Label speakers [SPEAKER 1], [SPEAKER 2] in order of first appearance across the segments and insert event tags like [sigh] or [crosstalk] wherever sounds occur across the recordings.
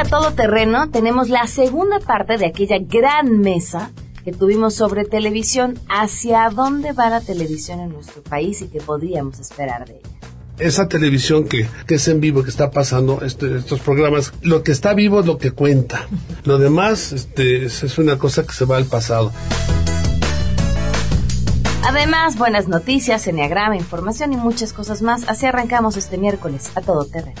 [SPEAKER 1] a todo terreno tenemos la segunda parte de aquella gran mesa que tuvimos sobre televisión, hacia dónde va la televisión en nuestro país y qué podríamos esperar de ella.
[SPEAKER 2] Esa televisión que, es en vivo, que está pasando, este, estos programas, lo que está vivo es lo que cuenta. Lo demás este, es una cosa que se va al pasado.
[SPEAKER 1] Además, buenas noticias, enneagrama, información y muchas cosas más. Así arrancamos este miércoles a todo terreno.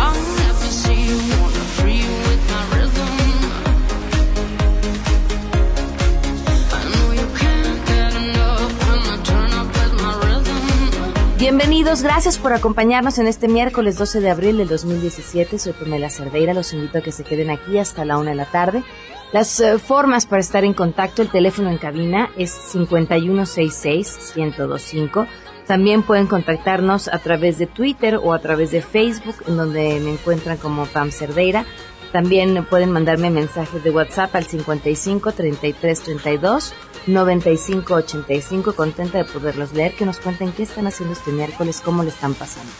[SPEAKER 1] Bienvenidos, gracias por acompañarnos en este miércoles 12 de abril del 2017. Soy Pamela Cerdeira, los invito a que se queden aquí hasta la una de la tarde. Las eh, formas para estar en contacto, el teléfono en cabina es 5166-1025. También pueden contactarnos a través de Twitter o a través de Facebook, en donde me encuentran como Pam Cerdeira. También pueden mandarme mensajes de WhatsApp al 55 33 32 95 85. Contenta de poderlos leer, que nos cuenten qué están haciendo este miércoles, cómo le están pasando.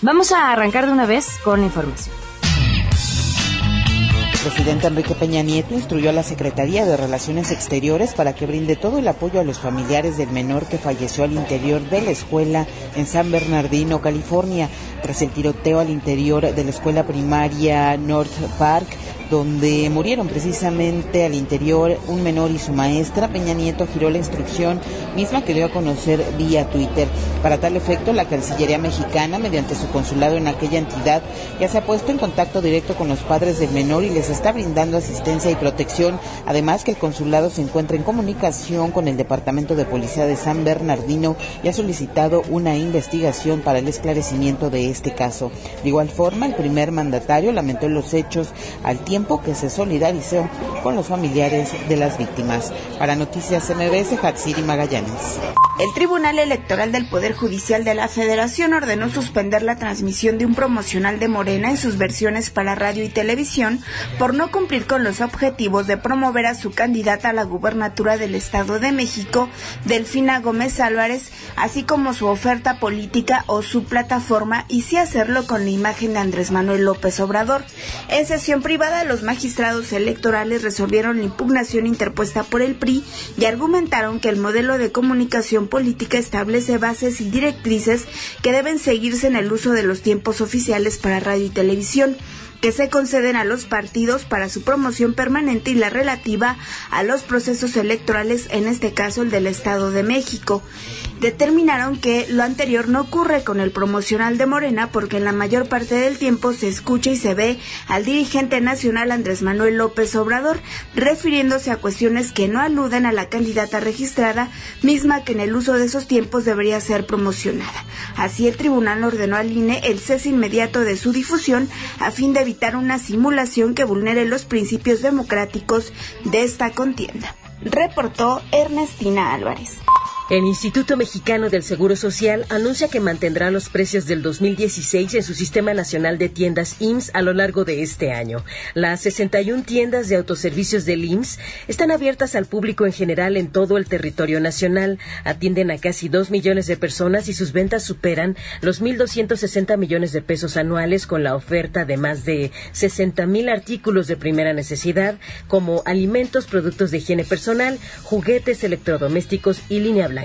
[SPEAKER 1] Vamos a arrancar de una vez con la información.
[SPEAKER 3] El presidente Enrique Peña Nieto instruyó a la Secretaría de Relaciones Exteriores para que brinde todo el apoyo a los familiares del menor que falleció al interior de la escuela en San Bernardino, California, tras el tiroteo al interior de la escuela primaria North Park donde murieron precisamente al interior un menor y su maestra, Peña Nieto giró la instrucción misma que dio a conocer vía Twitter. Para tal efecto, la Cancillería mexicana, mediante su consulado en aquella entidad, ya se ha puesto en contacto directo con los padres del menor y les está brindando asistencia y protección. Además, que el consulado se encuentra en comunicación con el Departamento de Policía de San Bernardino y ha solicitado una investigación para el esclarecimiento de este caso. De igual forma, el primer mandatario lamentó los hechos al tiempo que se solidarizó con los familiares de las víctimas. Para Noticias MBS, Hatsiri Magallanes.
[SPEAKER 4] El Tribunal Electoral del Poder Judicial de la Federación ordenó suspender la transmisión de un promocional de Morena en sus versiones para radio y televisión por no cumplir con los objetivos de promover a su candidata a la gubernatura del Estado de México, Delfina Gómez Álvarez, así como su oferta política o su plataforma y sí hacerlo con la imagen de Andrés Manuel López Obrador. En sesión privada, los magistrados electorales resolvieron la impugnación interpuesta por el PRI y argumentaron que el modelo de comunicación política establece bases y directrices que deben seguirse en el uso de los tiempos oficiales para radio y televisión que se conceden a los partidos para su promoción permanente y la relativa a los procesos electorales, en este caso el del Estado de México determinaron que lo anterior no ocurre con el promocional de Morena porque en la mayor parte del tiempo se escucha y se ve al dirigente nacional Andrés Manuel López Obrador refiriéndose a cuestiones que no aluden a la candidata registrada, misma que en el uso de esos tiempos debería ser promocionada. Así el tribunal ordenó al INE el cese inmediato de su difusión a fin de evitar una simulación que vulnere los principios democráticos de esta contienda. Reportó Ernestina Álvarez.
[SPEAKER 5] El Instituto Mexicano del Seguro Social anuncia que mantendrá los precios del 2016 en su Sistema Nacional de Tiendas IMSS a lo largo de este año. Las 61 tiendas de autoservicios del IMSS están abiertas al público en general en todo el territorio nacional, atienden a casi 2 millones de personas y sus ventas superan los 1.260 millones de pesos anuales con la oferta de más de 60 mil artículos de primera necesidad como alimentos, productos de higiene personal, juguetes electrodomésticos y línea blanca.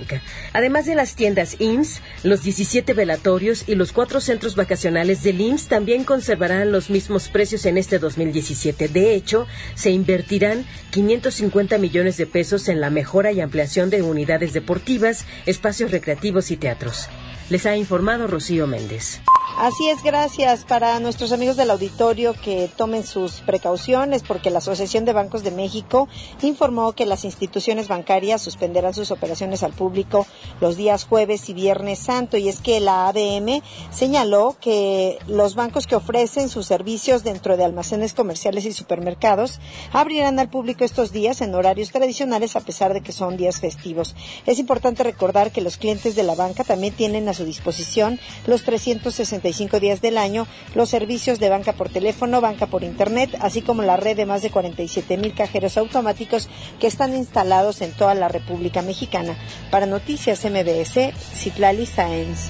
[SPEAKER 5] Además de las tiendas IMSS, los 17 velatorios y los cuatro centros vacacionales del IMSS también conservarán los mismos precios en este 2017. De hecho, se invertirán 550 millones de pesos en la mejora y ampliación de unidades deportivas, espacios recreativos y teatros. Les ha informado Rocío Méndez.
[SPEAKER 6] Así es, gracias para nuestros amigos del auditorio que tomen sus precauciones porque la Asociación de Bancos de México informó que las instituciones bancarias suspenderán sus operaciones al público los días jueves y viernes santo y es que la ABM señaló que los bancos que ofrecen sus servicios dentro de almacenes comerciales y supermercados abrirán al público estos días en horarios tradicionales a pesar de que son días festivos. Es importante recordar que los clientes de la banca también tienen a su disposición los 360 365 días del año los servicios de banca por teléfono, banca por internet, así como la red de más de 47 mil cajeros automáticos que están instalados en toda la República Mexicana. Para Noticias MBS, Citlali Sáenz.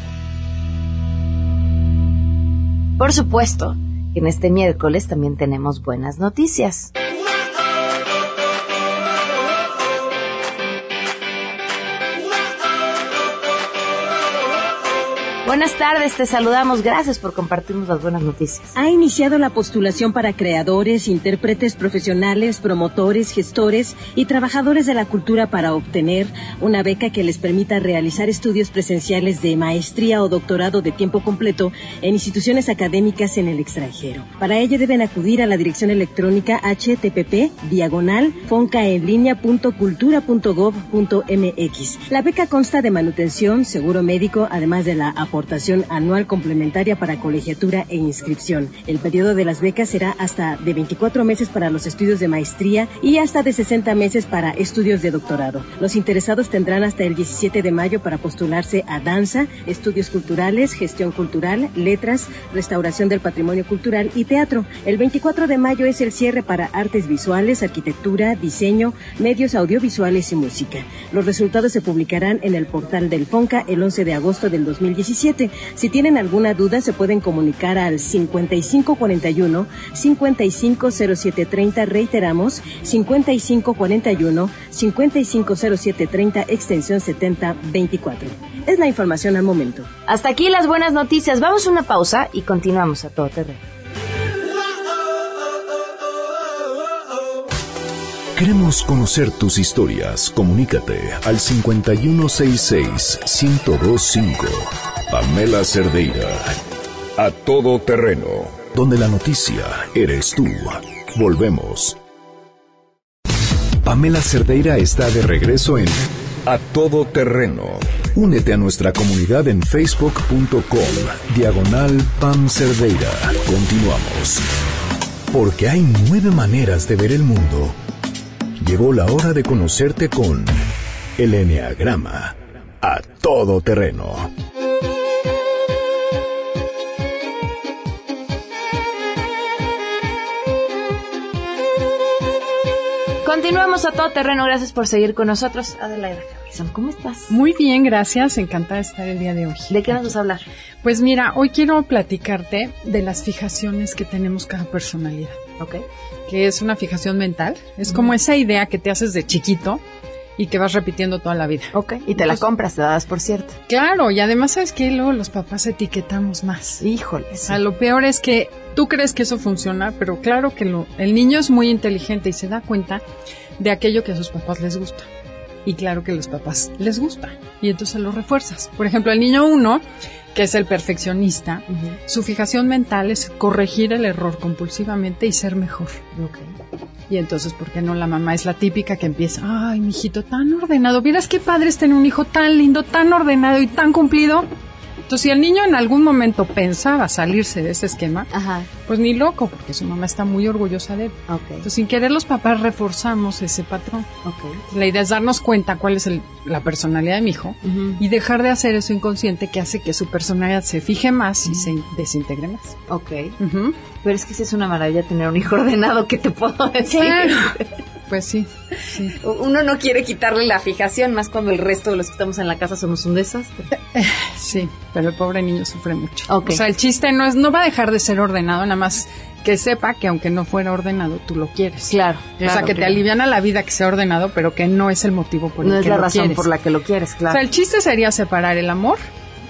[SPEAKER 1] Por supuesto, en este miércoles también tenemos buenas noticias. Buenas tardes, te saludamos. Gracias por compartirnos las buenas noticias.
[SPEAKER 7] Ha iniciado la postulación para creadores, intérpretes profesionales, promotores, gestores y trabajadores de la cultura para obtener una beca que les permita realizar estudios presenciales de maestría o doctorado de tiempo completo en instituciones académicas en el extranjero. Para ello deben acudir a la dirección electrónica http diagonal foncaenlinea.cultura.gov.mx. La beca consta de manutención, seguro médico, además de la aportación aportación anual complementaria para colegiatura e inscripción. El periodo de las becas será hasta de 24 meses para los estudios de maestría y hasta de 60 meses para estudios de doctorado. Los interesados tendrán hasta el 17 de mayo para postularse a danza, estudios culturales, gestión cultural, letras, restauración del patrimonio cultural y teatro. El 24 de mayo es el cierre para artes visuales, arquitectura, diseño, medios audiovisuales y música. Los resultados se publicarán en el portal del FONCA el 11 de agosto del 2017 si tienen alguna duda, se pueden comunicar al 5541-550730. Reiteramos, 5541-550730, extensión 7024. Es la información al momento.
[SPEAKER 1] Hasta aquí las buenas noticias. Vamos a una pausa y continuamos a todo terreno.
[SPEAKER 8] Queremos conocer tus historias. Comunícate al 5166-1025. Pamela Cerdeira. A todo terreno. Donde la noticia eres tú. Volvemos. Pamela Cerdeira está de regreso en A todo terreno. Únete a nuestra comunidad en facebook.com. Diagonal Pam Cerdeira. Continuamos. Porque hay nueve maneras de ver el mundo llegó la hora de conocerte con el Enneagrama a todo terreno.
[SPEAKER 1] Continuamos a todo terreno. Gracias por seguir con nosotros. Adelaida ¿cómo estás?
[SPEAKER 9] Muy bien, gracias. Encantada de estar el día de hoy.
[SPEAKER 1] ¿De qué nos vas a hablar?
[SPEAKER 9] Pues mira, hoy quiero platicarte de las fijaciones que tenemos cada personalidad.
[SPEAKER 1] Ok
[SPEAKER 9] que es una fijación mental. Es como esa idea que te haces de chiquito y que vas repitiendo toda la vida.
[SPEAKER 1] Ok. Y te la compras, te la das por cierto.
[SPEAKER 9] Claro, y además sabes que luego los papás etiquetamos más.
[SPEAKER 1] Híjole.
[SPEAKER 9] A lo peor es que tú crees que eso funciona, pero claro que lo, el niño es muy inteligente y se da cuenta de aquello que a sus papás les gusta. Y claro que a los papás les gusta. Y entonces lo refuerzas. Por ejemplo, el niño uno que es el perfeccionista, su fijación mental es corregir el error compulsivamente y ser mejor. Y entonces, ¿por qué no la mamá es la típica que empieza, ay, mijito, tan ordenado, vieras qué padre es tener un hijo tan lindo, tan ordenado y tan cumplido? Entonces, si el niño en algún momento pensaba salirse de ese esquema, pues ni loco, porque su mamá está muy orgullosa de él. Entonces, sin querer, los papás reforzamos ese patrón. La idea es darnos cuenta cuál es la personalidad de mi hijo y dejar de hacer eso inconsciente que hace que su personalidad se fije más y se desintegre más.
[SPEAKER 1] Ok. Pero es que si es una maravilla tener un hijo ordenado, ¿qué te puedo [laughs] decir? [laughs]
[SPEAKER 9] Pues sí, [laughs]
[SPEAKER 1] Uno no quiere quitarle la fijación, más cuando el resto de los que estamos en la casa somos un desastre. [laughs]
[SPEAKER 9] Sí, pero el pobre niño sufre mucho. O sea, el chiste no es, no va a dejar de ser ordenado, nada más que sepa que aunque no fuera ordenado, tú lo quieres.
[SPEAKER 1] Claro.
[SPEAKER 9] o sea, que te aliviana la vida que sea ordenado, pero que no es el motivo por el que lo quieres.
[SPEAKER 1] No es la razón por la que lo quieres, claro.
[SPEAKER 9] O sea, el chiste sería separar el amor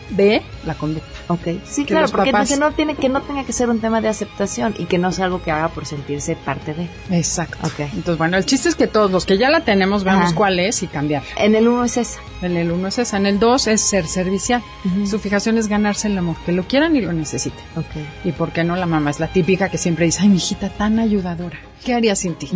[SPEAKER 9] de la conducta.
[SPEAKER 1] Ok, sí, claro, porque no tiene que no tenga que ser un tema de aceptación y que no sea algo que haga por sentirse parte de.
[SPEAKER 9] Exacto. Okay. Entonces, bueno, el chiste es que todos los que ya la tenemos veamos cuál es y cambiar.
[SPEAKER 1] En el uno es esa.
[SPEAKER 9] En el uno es esa. En el dos es ser servicial. Su fijación es ganarse el amor, que lo quieran y lo necesiten.
[SPEAKER 1] Okay.
[SPEAKER 9] Y por qué no la mamá es la típica que siempre dice, ay, mi hijita tan ayudadora. ¿Qué haría sin ti?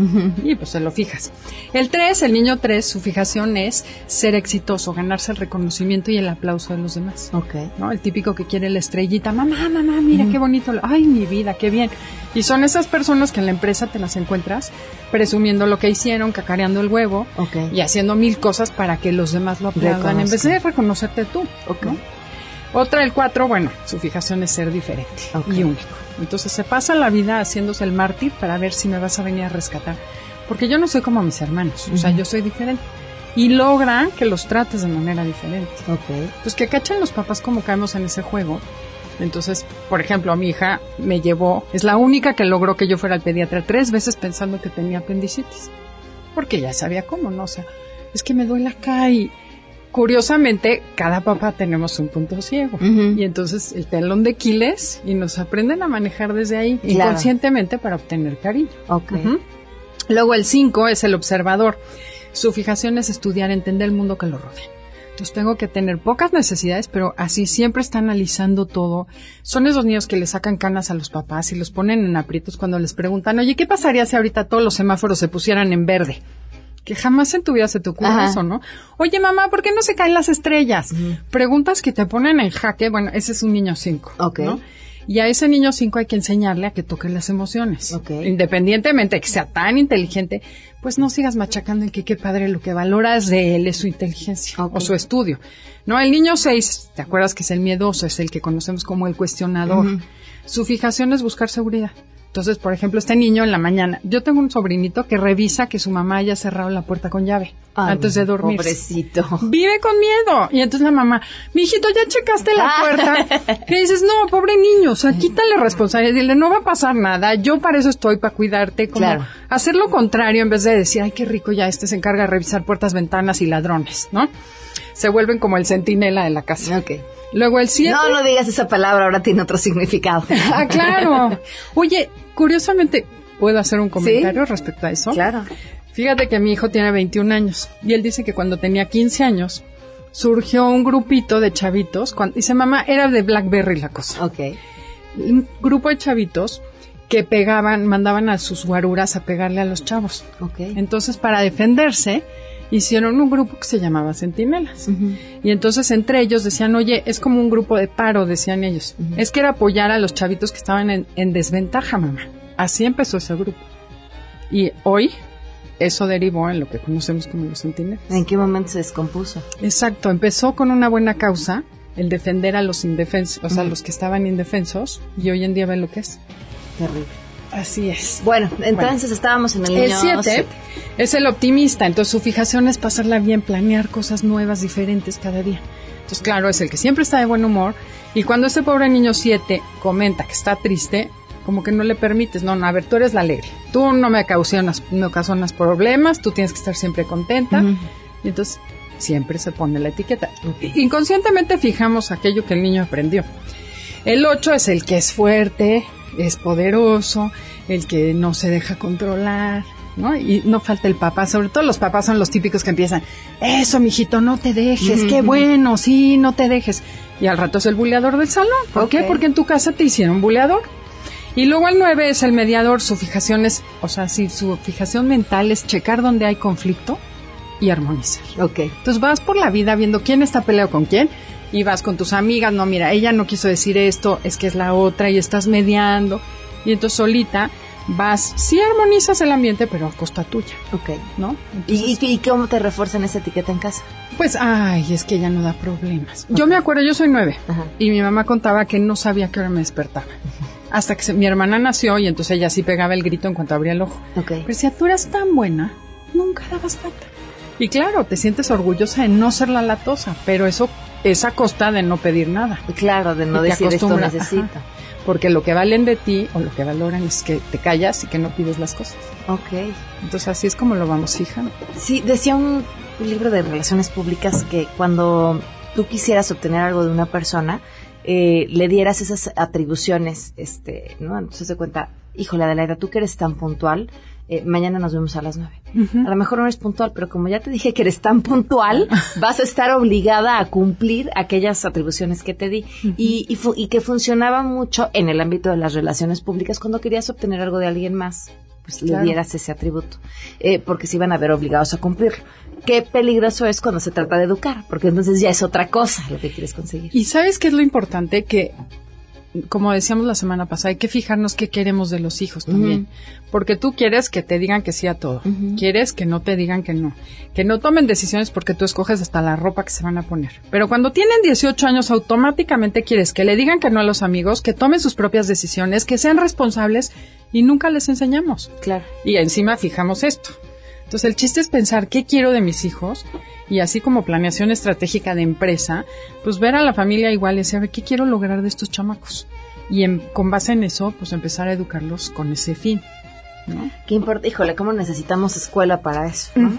[SPEAKER 9] Y pues se lo fijas. El 3, el niño 3, su fijación es ser exitoso, ganarse el reconocimiento y el aplauso de los demás.
[SPEAKER 1] Ok.
[SPEAKER 9] ¿No? El típico que quiere la estrellita, mamá, mamá, mira qué bonito, ay, mi vida, qué bien. Y son esas personas que en la empresa te las encuentras presumiendo lo que hicieron, cacareando el huevo y haciendo mil cosas para que los demás lo aplaudan en vez de reconocerte tú.
[SPEAKER 1] Ok.
[SPEAKER 9] Otra, el 4, bueno, su fijación es ser diferente y único. Entonces se pasa la vida haciéndose el mártir para ver si me vas a venir a rescatar. Porque yo no soy como mis hermanos, o sea, yo soy diferente. Y logra que los trates de manera diferente.
[SPEAKER 1] Ok.
[SPEAKER 9] Pues que cachen los papás como caemos en ese juego. Entonces, por ejemplo, a mi hija me llevó, es la única que logró que yo fuera al pediatra tres veces pensando que tenía apendicitis. Porque ya sabía cómo, ¿no? O sea, es que me duele acá y curiosamente cada papá tenemos un punto ciego. Y entonces el telón de Aquiles y nos aprenden a manejar desde ahí
[SPEAKER 1] Claro.
[SPEAKER 9] inconscientemente para obtener cariño.
[SPEAKER 1] Ok.
[SPEAKER 9] Ujú. Luego el 5 es el observador. Su fijación es estudiar, entender el mundo que lo rodea. Entonces tengo que tener pocas necesidades, pero así siempre está analizando todo. Son esos niños que le sacan canas a los papás y los ponen en aprietos cuando les preguntan, oye, ¿qué pasaría si ahorita todos los semáforos se pusieran en verde? Que jamás en tu vida se te ocurre
[SPEAKER 1] Ajá.
[SPEAKER 9] eso, ¿no? Oye, mamá, ¿por qué no se caen las estrellas? Preguntas que te ponen en jaque. Bueno, ese es un niño 5.
[SPEAKER 1] Ok.
[SPEAKER 9] ¿no? Y a ese niño 5 hay que enseñarle a que toque las emociones.
[SPEAKER 1] Ok.
[SPEAKER 9] Independientemente de que sea tan inteligente, pues no sigas machacando en que qué padre lo que valoras de él es su inteligencia o su estudio. No, el niño 6, ¿te acuerdas que es el miedoso? Es el que conocemos como el cuestionador. Su fijación es buscar seguridad. Entonces, por ejemplo, este niño en la mañana, yo tengo un sobrinito que revisa que su mamá haya cerrado la puerta con llave
[SPEAKER 1] Ay,
[SPEAKER 9] antes de dormir.
[SPEAKER 1] Pobrecito.
[SPEAKER 9] Vive con miedo. Y entonces la mamá, mijito, ¿ya checaste la
[SPEAKER 1] Ah.
[SPEAKER 9] puerta? [laughs] Y dices, no, pobre niño, o sea, quítale responsabilidad. Dile, no va a pasar nada. Yo para eso estoy, para cuidarte. Como
[SPEAKER 1] Claro.
[SPEAKER 9] hacer lo contrario en vez de decir, ay, qué rico, ya este se encarga de revisar puertas, ventanas y ladrones, ¿no? Se vuelven como el centinela de la casa.
[SPEAKER 1] Ok.
[SPEAKER 9] Luego el 7.
[SPEAKER 1] No, no digas esa palabra, ahora tiene otro significado. [laughs]
[SPEAKER 9] Ah, claro. [laughs] Oye, curiosamente, ¿puedo hacer un comentario respecto a eso?
[SPEAKER 1] Claro.
[SPEAKER 9] Fíjate que mi hijo tiene 21 años y él dice que cuando tenía 15 años surgió un grupito de chavitos. Cuando, dice, mamá, era de Blackberry la cosa.
[SPEAKER 1] Ok.
[SPEAKER 9] Un grupo de chavitos que pegaban, mandaban a sus guaruras a pegarle a los chavos.
[SPEAKER 1] Ok.
[SPEAKER 9] Entonces, para defenderse, hicieron un grupo que se llamaba Centinelas. Y entonces entre ellos decían, oye, es como un grupo de paro, decían ellos. Es que era apoyar a los chavitos que estaban en, en desventaja, mamá. Así empezó ese grupo. Y hoy eso derivó en lo que conocemos como los centinelas.
[SPEAKER 1] ¿En qué momento se descompuso?
[SPEAKER 9] Exacto, empezó con una buena causa, el defender a los indefensos, o sea, los que estaban indefensos, y hoy en día ven lo que es.
[SPEAKER 1] Terrible.
[SPEAKER 9] Así es.
[SPEAKER 1] Bueno, entonces estábamos en el
[SPEAKER 9] El
[SPEAKER 1] niño
[SPEAKER 9] 7
[SPEAKER 1] siete.
[SPEAKER 9] es el optimista, entonces su fijación es pasarla bien, planear cosas nuevas, diferentes cada día. Entonces, claro, es el que siempre está de buen humor y cuando este pobre niño 7 comenta que está triste, como que no le permites, no, no, a ver, tú eres la alegre, tú no me ocasionas, me ocasionas problemas, tú tienes que estar siempre contenta. Y entonces siempre se pone la etiqueta. Inconscientemente fijamos aquello que el niño aprendió. El 8 es el que es fuerte, es poderoso, el que no se deja controlar, ¿no? Y no falta el papá, sobre todo los papás son los típicos que empiezan, eso, mijito, no te dejes, qué bueno, sí, no te dejes. Y al rato es el buleador del salón. ¿Por qué? Porque en tu casa te hicieron buleador. Y luego el 9 es el mediador, su fijación es, o sea, sí, su fijación mental es checar dónde hay conflicto y armonizar.
[SPEAKER 1] Ok.
[SPEAKER 9] Entonces vas por la vida viendo quién está peleado con quién y vas con tus amigas, no, mira, ella no quiso decir esto, es que es la otra y estás mediando. Y entonces solita vas, sí armonizas el ambiente, pero a costa tuya,
[SPEAKER 1] Ok.
[SPEAKER 9] ¿no?
[SPEAKER 1] ¿Y, y, y cómo te refuerzan esa etiqueta en casa?
[SPEAKER 9] Pues, ay, es que ella no da problemas. Yo me acuerdo, yo soy nueve
[SPEAKER 1] Ajá.
[SPEAKER 9] y mi mamá contaba que no sabía qué hora me despertaba. Hasta que se- mi hermana nació y entonces ella sí pegaba el grito en cuanto abría el ojo.
[SPEAKER 1] Ok.
[SPEAKER 9] Pero decía, tú eras tan buena, nunca dabas falta. Y claro, te sientes orgullosa de no ser la latosa, pero eso es a costa de no pedir nada.
[SPEAKER 1] Claro, de no decir esto necesito.
[SPEAKER 9] ajá. Porque lo que valen de ti o lo que valoran es que te callas y que no pides las cosas.
[SPEAKER 1] Ok.
[SPEAKER 9] Entonces así es como lo vamos fijando.
[SPEAKER 1] Sí, decía un libro de relaciones públicas que cuando tú quisieras obtener algo de una persona, eh, le dieras esas atribuciones, este, ¿no? Entonces se cuenta, híjole Adelaida, tú que eres tan puntual, eh, mañana nos vemos a las nueve. A lo mejor no eres puntual, pero como ya te dije que eres tan puntual, [laughs] vas a estar obligada a cumplir aquellas atribuciones que te di. y, y, fu- y que funcionaba mucho en el ámbito de las relaciones públicas cuando querías obtener algo de alguien más, pues le dieras ese atributo, eh, porque se iban a ver obligados a cumplirlo. Qué peligroso es cuando se trata de educar, porque entonces ya es otra cosa lo que quieres conseguir.
[SPEAKER 9] Y sabes qué es lo importante? Que como decíamos la semana pasada, hay que fijarnos qué queremos de los hijos también. Porque tú quieres que te digan que sí a todo. Quieres que no te digan que no. Que no tomen decisiones porque tú escoges hasta la ropa que se van a poner. Pero cuando tienen 18 años, automáticamente quieres que le digan que no a los amigos, que tomen sus propias decisiones, que sean responsables y nunca les enseñamos.
[SPEAKER 1] Claro.
[SPEAKER 9] Y encima fijamos esto. Entonces el chiste es pensar qué quiero de mis hijos y así como planeación estratégica de empresa, pues ver a la familia igual y saber qué quiero lograr de estos chamacos. Y en- con base en eso, pues empezar a educarlos con ese fin. ¿no?
[SPEAKER 1] ¿Qué importa? Híjole, ¿cómo necesitamos escuela para eso? no?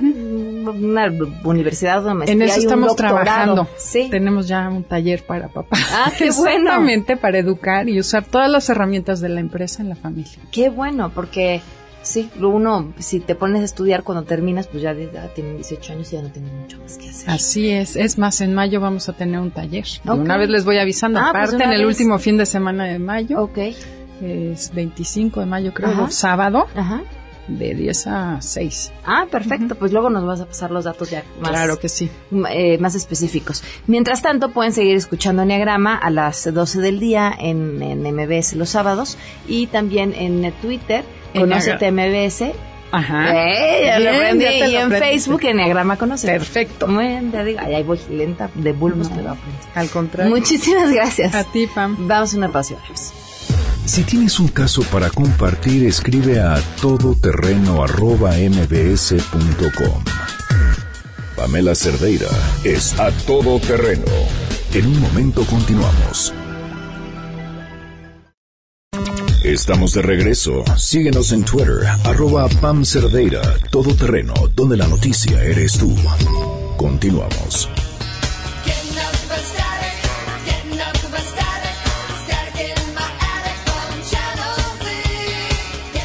[SPEAKER 1] Una universidad, una maestría
[SPEAKER 9] En eso
[SPEAKER 1] un
[SPEAKER 9] estamos trabajando.
[SPEAKER 1] Sí.
[SPEAKER 9] Tenemos ya un taller para papás.
[SPEAKER 1] Ah, qué bueno.
[SPEAKER 9] Exactamente, para educar y usar todas las herramientas de la empresa en la familia.
[SPEAKER 1] Qué bueno, porque sí, lo uno, si te pones a estudiar cuando terminas, pues ya, ya tienen 18 años y ya no tienen mucho más que hacer.
[SPEAKER 9] Así es. Es más, en mayo vamos a tener un taller.
[SPEAKER 1] Ok.
[SPEAKER 9] Una vez les voy avisando.
[SPEAKER 1] Ah, pues
[SPEAKER 9] Aparte,
[SPEAKER 1] una
[SPEAKER 9] en el
[SPEAKER 1] vez.
[SPEAKER 9] último fin de semana de mayo,
[SPEAKER 1] Ok.
[SPEAKER 9] es 25 de mayo creo,
[SPEAKER 1] Ajá.
[SPEAKER 9] sábado,
[SPEAKER 1] Ajá.
[SPEAKER 9] de 10 a 6.
[SPEAKER 1] Ah, perfecto. Pues luego nos vas a pasar los datos ya más,
[SPEAKER 9] Claro que sí.
[SPEAKER 1] eh, más específicos. Mientras tanto, pueden seguir escuchando Enneagrama a las 12 del día en, en MBS los sábados y también en Twitter, Conócete MBS.
[SPEAKER 9] Ajá.
[SPEAKER 1] ¡Eh! Ya lo
[SPEAKER 9] Bien,
[SPEAKER 1] aprendí.
[SPEAKER 9] ya te
[SPEAKER 1] Y
[SPEAKER 9] lo
[SPEAKER 1] en. Facebook, Enneagrama Conócete.
[SPEAKER 9] Perfecto.
[SPEAKER 1] Muy bien, ya digo. Ay, ahí voy lenta de bulbos, pero aprendo.
[SPEAKER 9] Al contrario.
[SPEAKER 1] Muchísimas gracias.
[SPEAKER 9] A ti, Pam.
[SPEAKER 1] Vamos a una pausa.
[SPEAKER 8] Si tienes un caso para compartir, escribe a todoterreno.mbs.com. Pamela Cerdeira es a todo terreno. En un momento continuamos. Estamos de regreso. Síguenos en Twitter, arroba Pam Cerdeira, todo terreno, donde la noticia eres tú. Continuamos.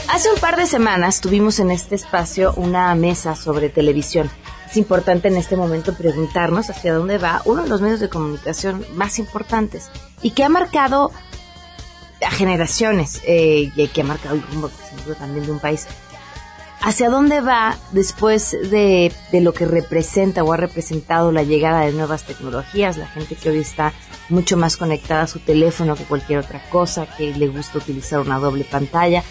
[SPEAKER 1] Hace un par de semanas tuvimos en este espacio una mesa sobre televisión. Es importante en este momento preguntarnos hacia dónde va uno de los medios de comunicación más importantes y que ha marcado a generaciones eh, que ha marcado el rumbo también de un país. ¿Hacia dónde va después de, de lo que representa o ha representado la llegada de nuevas tecnologías? La gente que hoy está mucho más conectada a su teléfono que cualquier otra cosa, que le gusta utilizar una doble pantalla.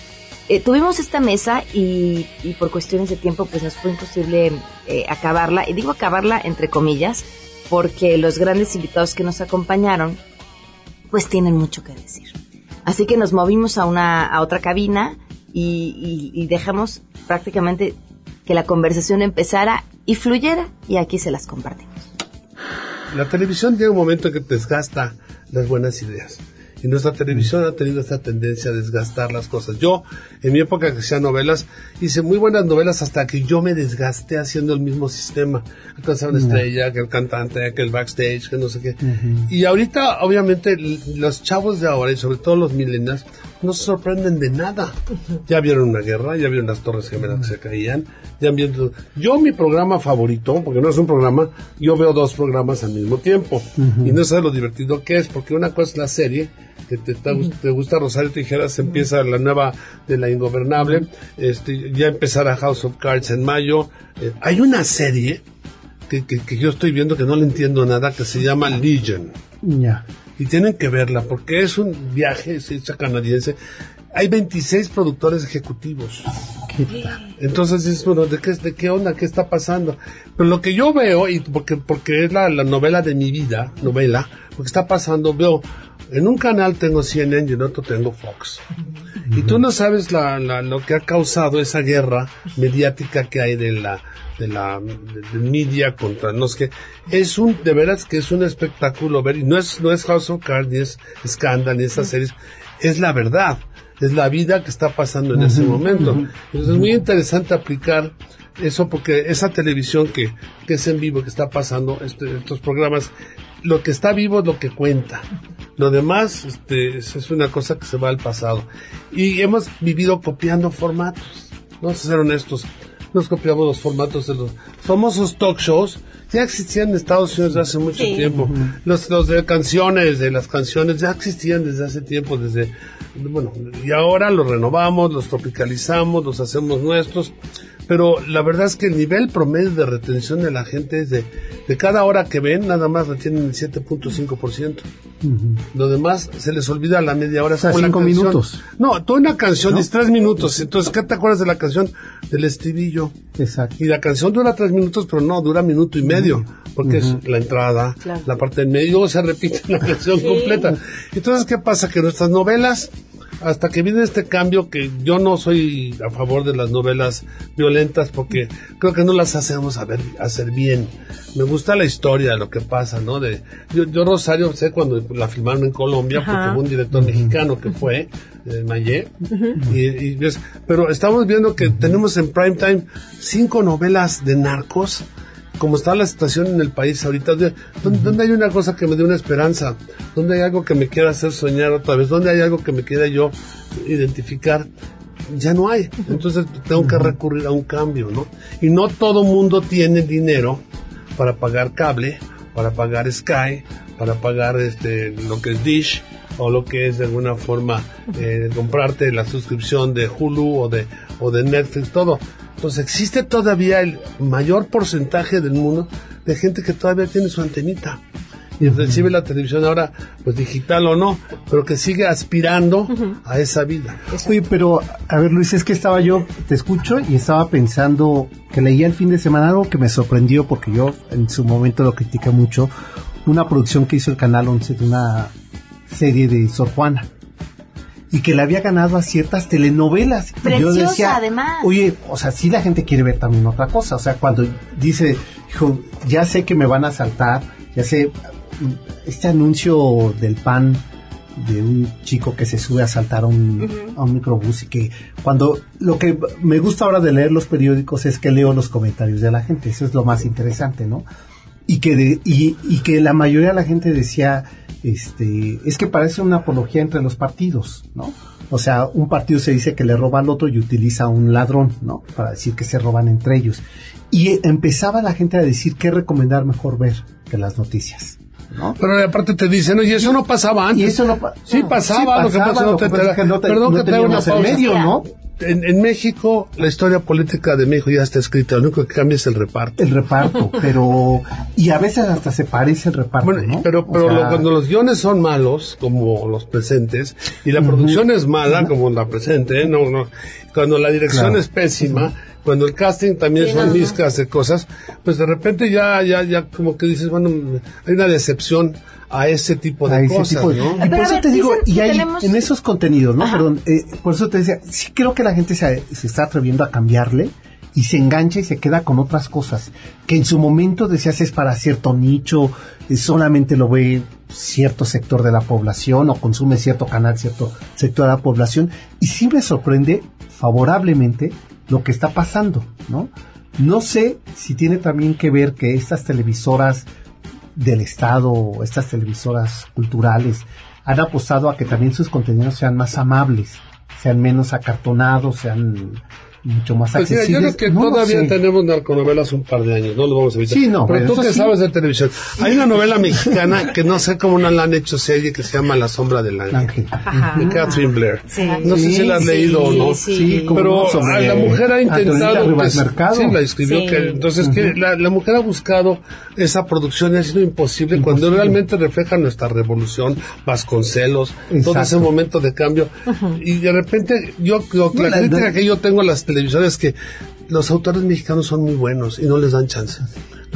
[SPEAKER 1] Eh, tuvimos esta mesa y, y por cuestiones de tiempo pues nos fue imposible eh, acabarla. Y digo acabarla entre comillas porque los grandes invitados que nos acompañaron pues tienen mucho que decir. Así que nos movimos a, una, a otra cabina y, dejamos prácticamente que la conversación empezara y fluyera y aquí se las compartimos.
[SPEAKER 2] La televisión llega un momento que desgasta las buenas ideas. Y nuestra televisión ha tenido esta tendencia a desgastar las cosas. Yo, en mi época que hacía novelas, hice muy buenas novelas hasta que yo me desgasté haciendo el mismo sistema. Alcanzar una estrella, que el cantante, que el backstage, que no sé qué. Y ahorita, obviamente, los chavos de ahora, y sobre todo los millennials, no se sorprenden de nada. Ya vieron una guerra, ya vieron las torres gemelas que se caían, ya. Yo mi programa favorito, porque no es un programa, yo veo dos programas al mismo tiempo. Y no sé lo divertido que es, porque una cosa es la serie, que te, te, te gusta Rosario Tijeras, empieza la nueva de la Ingobernable, este, ya empezará House of Cards en mayo. Eh, hay una serie que, que, que yo estoy viendo que no le entiendo nada, que se llama Legion
[SPEAKER 10] Ya.
[SPEAKER 2] Y tienen que verla porque es un viaje, es hecha canadiense. Hay 26 productores ejecutivos.
[SPEAKER 10] ¿Qué tal?
[SPEAKER 2] Entonces dices, bueno, ¿de qué, ¿de qué onda? ¿Qué está pasando? Pero lo que yo veo, y porque, porque es la, la novela de mi vida, novela, lo que está pasando, veo, en un canal tengo CNN y en otro tengo Fox. Y tú no sabes la, la- lo que ha causado esa guerra mediática que hay de la de la de- media contra no sé qué. Es un, de veras que es un espectáculo ver, y no es, no es House of Cards, ni es Scandal, ni esas series, es la verdad, es la vida que está pasando en ese momento. Entonces es muy interesante aplicar eso porque esa televisión que, que es en vivo, que está pasando, este- estos programas, lo que está vivo es lo que cuenta. Lo demás este, es, una cosa que se va al pasado. Y hemos vivido copiando formatos. Vamos a ser honestos. Nos copiamos los formatos de los famosos talk shows. Ya existían en Estados Unidos desde hace mucho tiempo. Los, los de canciones, de las canciones, ya existían desde hace tiempo, desde, bueno, y ahora los renovamos, los tropicalizamos, los hacemos nuestros. Pero la verdad es que el nivel promedio de retención de la gente es de, de cada hora que ven, nada más retienen el 7.5%. Lo demás se les olvida la media hora.
[SPEAKER 10] O sea, cinco minutos.
[SPEAKER 2] No, toda una canción es tres minutos. Entonces, ¿qué te acuerdas de la canción del estribillo?
[SPEAKER 10] Exacto.
[SPEAKER 2] Y la canción dura tres minutos, pero no, dura minuto y medio, porque es la entrada,
[SPEAKER 1] Claro.
[SPEAKER 2] la parte del medio, [laughs] se repite la canción completa. Entonces, ¿qué pasa? Que nuestras novelas, hasta que viene este cambio, que yo no soy a favor de las novelas violentas, porque creo que no las hacemos a ver- hacer bien. Me gusta la historia, lo que pasa, ¿no? De, yo, yo Rosario sé cuando la filmaron en Colombia, porque fue un director mexicano que fue, eh, Mayé, y, y ves, pero estamos viendo que tenemos en prime time cinco novelas de narcos, como está la situación en el país ahorita, de- ¿dónde, dónde hay una cosa que me dé una esperanza? ¿Dónde hay algo que me quiera hacer soñar otra vez? ¿Dónde hay algo que me quiera yo identificar? Ya no hay. Entonces tengo que recurrir a un cambio, ¿no? Y no todo mundo tiene dinero para pagar cable, para pagar Sky, para pagar este lo que es Dish o lo que es de alguna forma eh, comprarte la suscripción de Hulu o de o de Netflix, todo. Entonces existe todavía el mayor porcentaje del mundo de gente que todavía tiene su antenita y recibe la televisión ahora, pues digital o no, pero que sigue aspirando a esa vida.
[SPEAKER 10] Oye, pero a ver Luis, es que estaba yo, te escucho y estaba pensando que leía el fin de semana algo que me sorprendió porque yo en su momento lo critiqué mucho, una producción que hizo el Canal 11 de una serie de Sor Juana y que le había ganado a ciertas telenovelas. Y yo
[SPEAKER 4] Preciosa,
[SPEAKER 10] decía,
[SPEAKER 4] además.
[SPEAKER 10] Oye, o sea, sí la gente quiere ver también otra cosa. O sea, cuando dice, hijo, ya sé que me van a saltar, ya sé, este anuncio del pan de un chico que se sube a saltar a un, a un microbús y que cuando lo que me gusta ahora de leer los periódicos es que leo los comentarios de la gente, eso es lo más interesante, ¿no? Y que, de- y, y que la mayoría de la gente decía, este, es que parece una apología entre los partidos, ¿no? O sea, un partido se dice que le roba al otro y utiliza a un ladrón, ¿no? Para decir que se roban entre ellos. Y empezaba la gente a decir qué recomendar mejor ver que las noticias, ¿no?
[SPEAKER 2] Pero aparte te dicen, oye, eso no pasaba antes.
[SPEAKER 10] Y eso no pa-
[SPEAKER 2] Sí
[SPEAKER 10] no,
[SPEAKER 2] pasaba,
[SPEAKER 10] sí
[SPEAKER 2] lo que
[SPEAKER 10] pasaba,
[SPEAKER 2] no te
[SPEAKER 10] que es
[SPEAKER 2] entera-
[SPEAKER 10] que te-
[SPEAKER 2] Perdón
[SPEAKER 10] no
[SPEAKER 2] que te una pausa.
[SPEAKER 10] medio, ¿no?
[SPEAKER 2] En, en México, la historia política de México ya está escrita, lo único que cambia es el reparto.
[SPEAKER 10] El reparto, [laughs] pero... Y a veces hasta se parece el reparto,
[SPEAKER 2] Bueno,
[SPEAKER 10] ¿no?
[SPEAKER 2] pero,
[SPEAKER 10] O
[SPEAKER 2] pero
[SPEAKER 10] sea,
[SPEAKER 2] lo- cuando los guiones son malos, como los presentes, y la producción es mala, como la presente, ¿eh? no, no, cuando la dirección
[SPEAKER 10] Claro.
[SPEAKER 2] es pésima, cuando el casting también son mezclas de cosas, pues de repente ya, ya, ya como que dices, bueno, hay una decepción a ese tipo de
[SPEAKER 10] a ese
[SPEAKER 2] cosas,
[SPEAKER 10] tipo de-
[SPEAKER 2] ¿no?
[SPEAKER 10] Y por eso
[SPEAKER 1] ver,
[SPEAKER 10] te digo, y hay
[SPEAKER 1] tenemos-
[SPEAKER 10] en esos contenidos, ¿no?
[SPEAKER 1] Ajá.
[SPEAKER 10] Perdón, eh, por eso te decía, sí creo que la gente se, se está atreviendo a cambiarle y se engancha y se queda con otras cosas que en su momento decías es para cierto nicho, eh, solamente lo ve cierto sector de la población o consume cierto canal, cierto sector de la población y sí me sorprende favorablemente lo que está pasando, ¿no? No sé si tiene también que ver que estas televisoras del Estado, estas televisoras culturales, han apostado a que también sus contenidos sean más amables, sean menos acartonados, sean mucho más
[SPEAKER 2] Pues mira, yo
[SPEAKER 10] accesibles.
[SPEAKER 2] creo que
[SPEAKER 10] No
[SPEAKER 2] todavía
[SPEAKER 10] sé.
[SPEAKER 2] tenemos narconovelas un par de años, no lo vamos a evitar.
[SPEAKER 10] Sí, no,
[SPEAKER 2] pero
[SPEAKER 10] pero
[SPEAKER 2] tú que
[SPEAKER 10] sí.
[SPEAKER 2] sabes de televisión. Hay una novela mexicana que no sé cómo no la han hecho serie que se llama La sombra del ángel. De Catherine Blair.
[SPEAKER 1] Sí.
[SPEAKER 2] No sé si la has
[SPEAKER 1] Sí,
[SPEAKER 2] leído o no.
[SPEAKER 1] sí.
[SPEAKER 2] Pero a la mujer ha intentado que- sí la escribió
[SPEAKER 1] Sí.
[SPEAKER 2] que entonces que la, la mujer ha buscado esa producción y ha sido imposible, cuando realmente refleja nuestra revolución Vasconcelos todo
[SPEAKER 10] Exacto.
[SPEAKER 2] ese momento de cambio y de repente yo yo- la,
[SPEAKER 10] la-
[SPEAKER 2] crítica que yo tengo a las televisoras es que los autores mexicanos son muy buenos y no les dan chance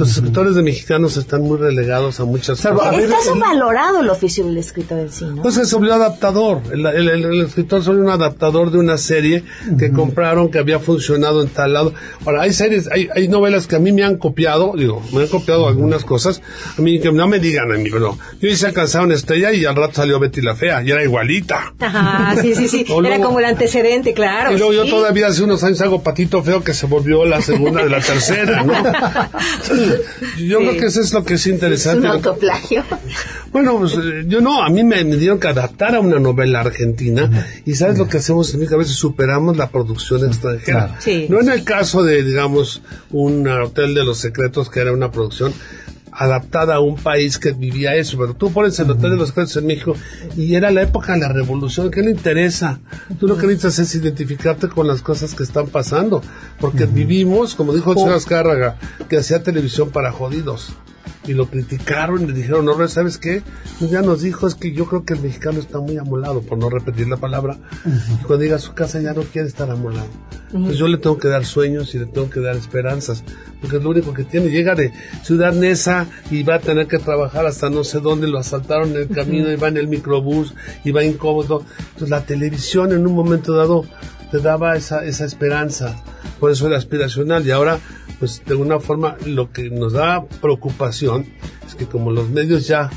[SPEAKER 2] los escritores de mexicanos están muy relegados a muchas cosas.
[SPEAKER 1] Está
[SPEAKER 10] el-
[SPEAKER 1] subvalorado el oficio del escritor en sí, ¿no?
[SPEAKER 2] Pues se volvió adaptador. El, el- el- el escritor solo un adaptador de una serie que compraron, que había funcionado en tal lado. Ahora, hay series, hay, hay novelas que a mí me han copiado, digo, me han copiado algunas cosas. A mí que no me digan a mí, pero yo hice alcanzar una estrella y al rato salió Betty la Fea, y era igualita.
[SPEAKER 1] Ajá, sí, sí, sí. [laughs] Era
[SPEAKER 2] luego-
[SPEAKER 1] como el antecedente, claro.
[SPEAKER 2] y luego yo todavía hace unos años hago Patito Feo que se volvió la segunda de la tercera, ¿no? [laughs] [laughs] Yo creo que eso es lo que es
[SPEAKER 1] Es un
[SPEAKER 2] interesante.
[SPEAKER 1] autoplagio.
[SPEAKER 2] Bueno, pues eh, yo no, a mí me, me dieron que adaptar a una novela argentina y sabes lo que hacemos en mi cabeza, superamos la producción extranjera.
[SPEAKER 10] Claro.
[SPEAKER 1] Sí.
[SPEAKER 2] No en el caso de, digamos, un hotel de los secretos que era una producción adaptada a un país que vivía eso, pero tú pones el Hotel de los Secretos en México y era la época de la revolución, ¿qué le interesa? Tú lo que necesitas es identificarte con las cosas que están pasando, porque vivimos, como dijo el señor Azcárraga, que hacía televisión para jodidos. Y lo criticaron y le dijeron, no, ¿sabes qué? Pues ya nos dijo, es que yo creo que el mexicano está muy amolado, por no repetir la palabra. Y cuando llega a su casa ya no quiere estar amolado. Entonces yo le tengo que dar sueños y le tengo que dar esperanzas, porque es lo único que tiene. Llega de Ciudad Neza y va a tener que trabajar hasta no sé dónde, lo asaltaron en el camino y va en el microbús y va incómodo. Entonces la televisión en un momento dado te daba esa, esa esperanza, por eso era aspiracional. Y ahora, pues de alguna forma, lo que nos da preocupación es que como los medios ya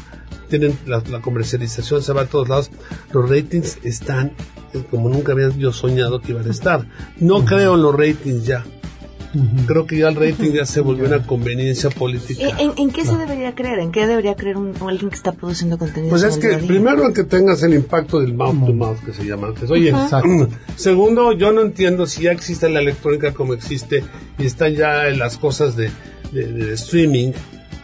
[SPEAKER 2] tienen la, la comercialización, se va a todos lados, los ratings están eh, como nunca había yo soñado que iban a estar. No creo en los ratings ya. Creo que ya el rating ya se volvió una conveniencia política.
[SPEAKER 1] ¿En, en qué se debería creer? ¿En qué debería creer un, alguien que está produciendo contenido?
[SPEAKER 2] Pues es que primero que tengas el impacto del mouth to mouth que se llama antes. Oye, [clears throat] segundo, yo no entiendo si ya existe la electrónica como existe y están ya las cosas de, de- de streaming.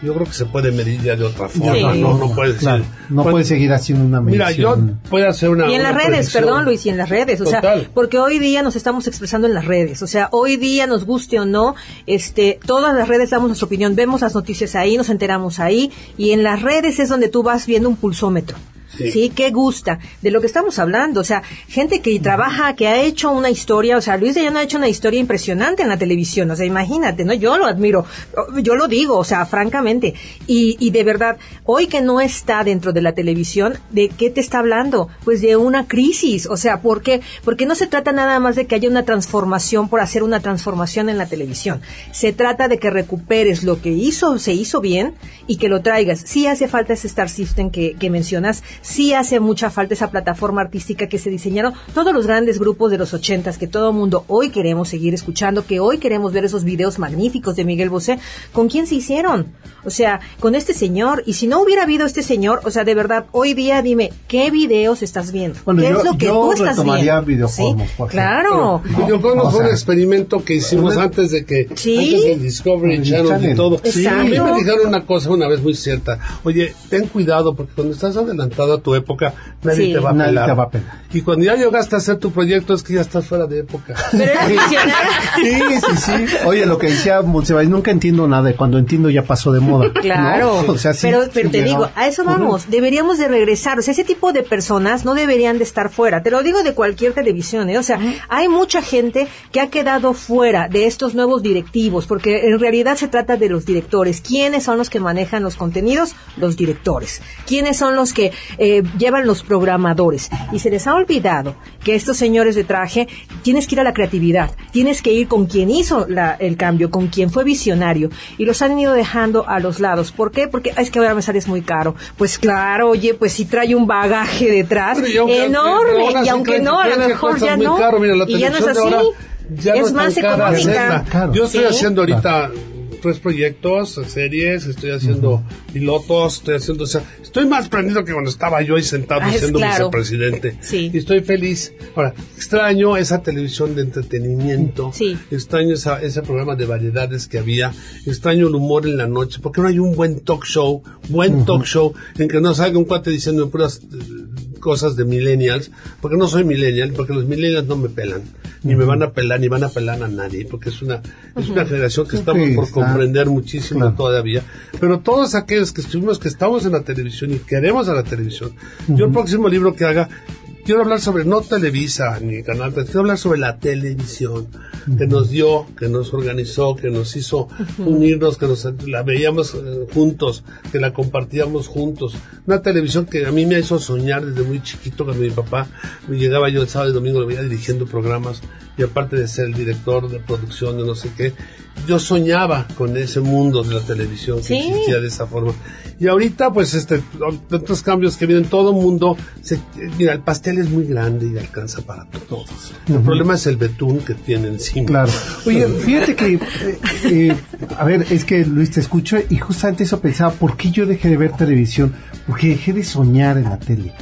[SPEAKER 2] Yo creo que se puede medir ya de otra forma,
[SPEAKER 1] Sí.
[SPEAKER 2] no, no puede
[SPEAKER 10] Claro, no puedes seguir haciendo una
[SPEAKER 2] Mira, yo
[SPEAKER 10] medición.
[SPEAKER 2] puedo hacer una.
[SPEAKER 11] Y en
[SPEAKER 2] una
[SPEAKER 11] las redes,
[SPEAKER 2] predicción.
[SPEAKER 11] perdón Luis, y en las redes, o
[SPEAKER 2] Total.
[SPEAKER 11] sea, porque hoy día nos estamos expresando en las redes, o sea, hoy día nos guste o no, este, todas las redes damos nuestra opinión, vemos las noticias ahí, nos enteramos ahí, y en las redes es donde tú vas viendo un pulsómetro.
[SPEAKER 2] Sí.
[SPEAKER 11] Sí. ¿qué gusta? De lo que estamos hablando, o sea, gente que trabaja, que ha hecho una historia, o sea, Luis de Llano ha hecho una historia impresionante en la televisión, o sea, imagínate, ¿no? Yo lo admiro, yo lo digo, o sea, francamente, y, y de verdad, hoy que no está dentro de la televisión, ¿de qué te está hablando? Pues de una crisis, o sea, ¿por qué? Porque no se trata nada más de que haya una transformación por hacer una transformación en la televisión, se trata de que recuperes lo que hizo, se hizo bien, y que lo traigas. Sí hace falta ese Star System que, que mencionas, sí hace mucha falta esa plataforma artística que se diseñaron todos los grandes grupos de los ochentas que todo mundo hoy queremos seguir escuchando, que hoy queremos ver esos videos magníficos de Miguel Bosé. ¿Con quién se hicieron? O sea, con este señor. Y si no hubiera habido este señor, o sea, de verdad, hoy día dime, ¿qué videos estás viendo?
[SPEAKER 10] Bueno,
[SPEAKER 11] ¿Qué
[SPEAKER 10] yo-
[SPEAKER 11] es lo que
[SPEAKER 10] yo
[SPEAKER 11] tú estás viendo?
[SPEAKER 10] videoformos,
[SPEAKER 11] ¿Sí?
[SPEAKER 10] por ejemplo.
[SPEAKER 11] Claro.
[SPEAKER 2] Videojuegos
[SPEAKER 10] O
[SPEAKER 2] fue un
[SPEAKER 10] sea,
[SPEAKER 2] experimento que hicimos antes de que
[SPEAKER 11] Sí.
[SPEAKER 2] antes del Discovery
[SPEAKER 10] El
[SPEAKER 2] Channel y todo.
[SPEAKER 11] Sí.
[SPEAKER 2] A mí me dijeron una cosa una vez muy cierta. Oye, ten cuidado porque cuando estás adelantado a tu época, nadie
[SPEAKER 11] Sí.
[SPEAKER 2] te va a
[SPEAKER 10] Nadie
[SPEAKER 2] pelar.
[SPEAKER 10] te va a pelar.
[SPEAKER 2] Y cuando ya llegaste a hacer tu proyecto es que ya estás fuera de época.
[SPEAKER 11] Pero.
[SPEAKER 10] Sí, sí, sí. Oye, lo que decía Monsevalle, nunca entiendo nada. y Cuando entiendo ya pasó de moda.
[SPEAKER 11] Claro,
[SPEAKER 10] ¿no? O sea, sí,
[SPEAKER 11] pero, pero
[SPEAKER 10] sí
[SPEAKER 11] te digo, a eso vamos, deberíamos de regresar, o sea, ese tipo de personas no deberían de estar fuera, te lo digo de cualquier televisión, ¿eh? o sea, hay mucha gente que ha quedado fuera de estos nuevos directivos, porque en realidad se trata de los directores, ¿quiénes son los que manejan los contenidos? Los directores, ¿quiénes son los que eh, llevan los programadores? Y se les ha olvidado que estos señores de traje, tienes que ir a la creatividad, tienes que ir con quien hizo la- el cambio, con quien fue visionario, y los han ido dejando a los lados. ¿Por qué? Porque "Ah, es que ahora me sales muy caro. Pues claro, oye, pues si trae un bagaje detrás
[SPEAKER 2] Pero y aunque-
[SPEAKER 11] enorme, y aunque no, a lo mejor ya no.
[SPEAKER 2] caro. Mira, la
[SPEAKER 11] y ya no es así.
[SPEAKER 2] ahora ya no
[SPEAKER 11] es más económica.
[SPEAKER 2] Yo estoy
[SPEAKER 11] Sí.
[SPEAKER 2] haciendo ahorita tres proyectos, series, estoy haciendo pilotos, estoy haciendo, o sea, estoy más prendido que cuando estaba yo ahí sentado
[SPEAKER 11] Ah,
[SPEAKER 2] siendo
[SPEAKER 11] claro.
[SPEAKER 2] vicepresidente.
[SPEAKER 11] Sí.
[SPEAKER 2] Y estoy feliz. Ahora, extraño esa televisión de entretenimiento.
[SPEAKER 11] Sí.
[SPEAKER 2] Extraño esa, ese programa de variedades que había. Extraño el humor en la noche. porque no hay un buen talk show? Buen talk show en que no salga un cuate diciendo puras eh, cosas de millennials. Porque no soy millennial, porque los millennials no me pelan. Ni me van a pelar, ni van a pelar a nadie. Porque es una, es una generación que estamos por comprender muchísimo
[SPEAKER 10] claro.
[SPEAKER 2] todavía. Pero todos aquellos que estuvimos, que estamos en la televisión y queremos a la televisión. Yo el próximo libro que haga, quiero hablar sobre no Televisa ni Canal 3, quiero hablar sobre la televisión que nos dio, que nos organizó, que nos hizo unirnos, que nos la veíamos eh, juntos, que la compartíamos juntos. Una televisión que a mí me hizo soñar desde muy chiquito cuando mi papá me llegaba yo el sábado y domingo lo veía dirigiendo programas y aparte de ser el director de producción de no sé qué, yo soñaba con ese mundo de la televisión que
[SPEAKER 11] Sí.
[SPEAKER 2] existía de esa forma. Y ahorita, pues, este, otros cambios que vienen, todo el mundo, se, mira, el pastel es muy grande y alcanza para todos. El problema es el betún que tiene encima.
[SPEAKER 10] Claro. Oye, [laughs] fíjate que, eh, eh, a ver, es que Luis te escucho y justamente eso pensaba, ¿por qué yo dejé de ver televisión? Porque dejé de soñar en la tele.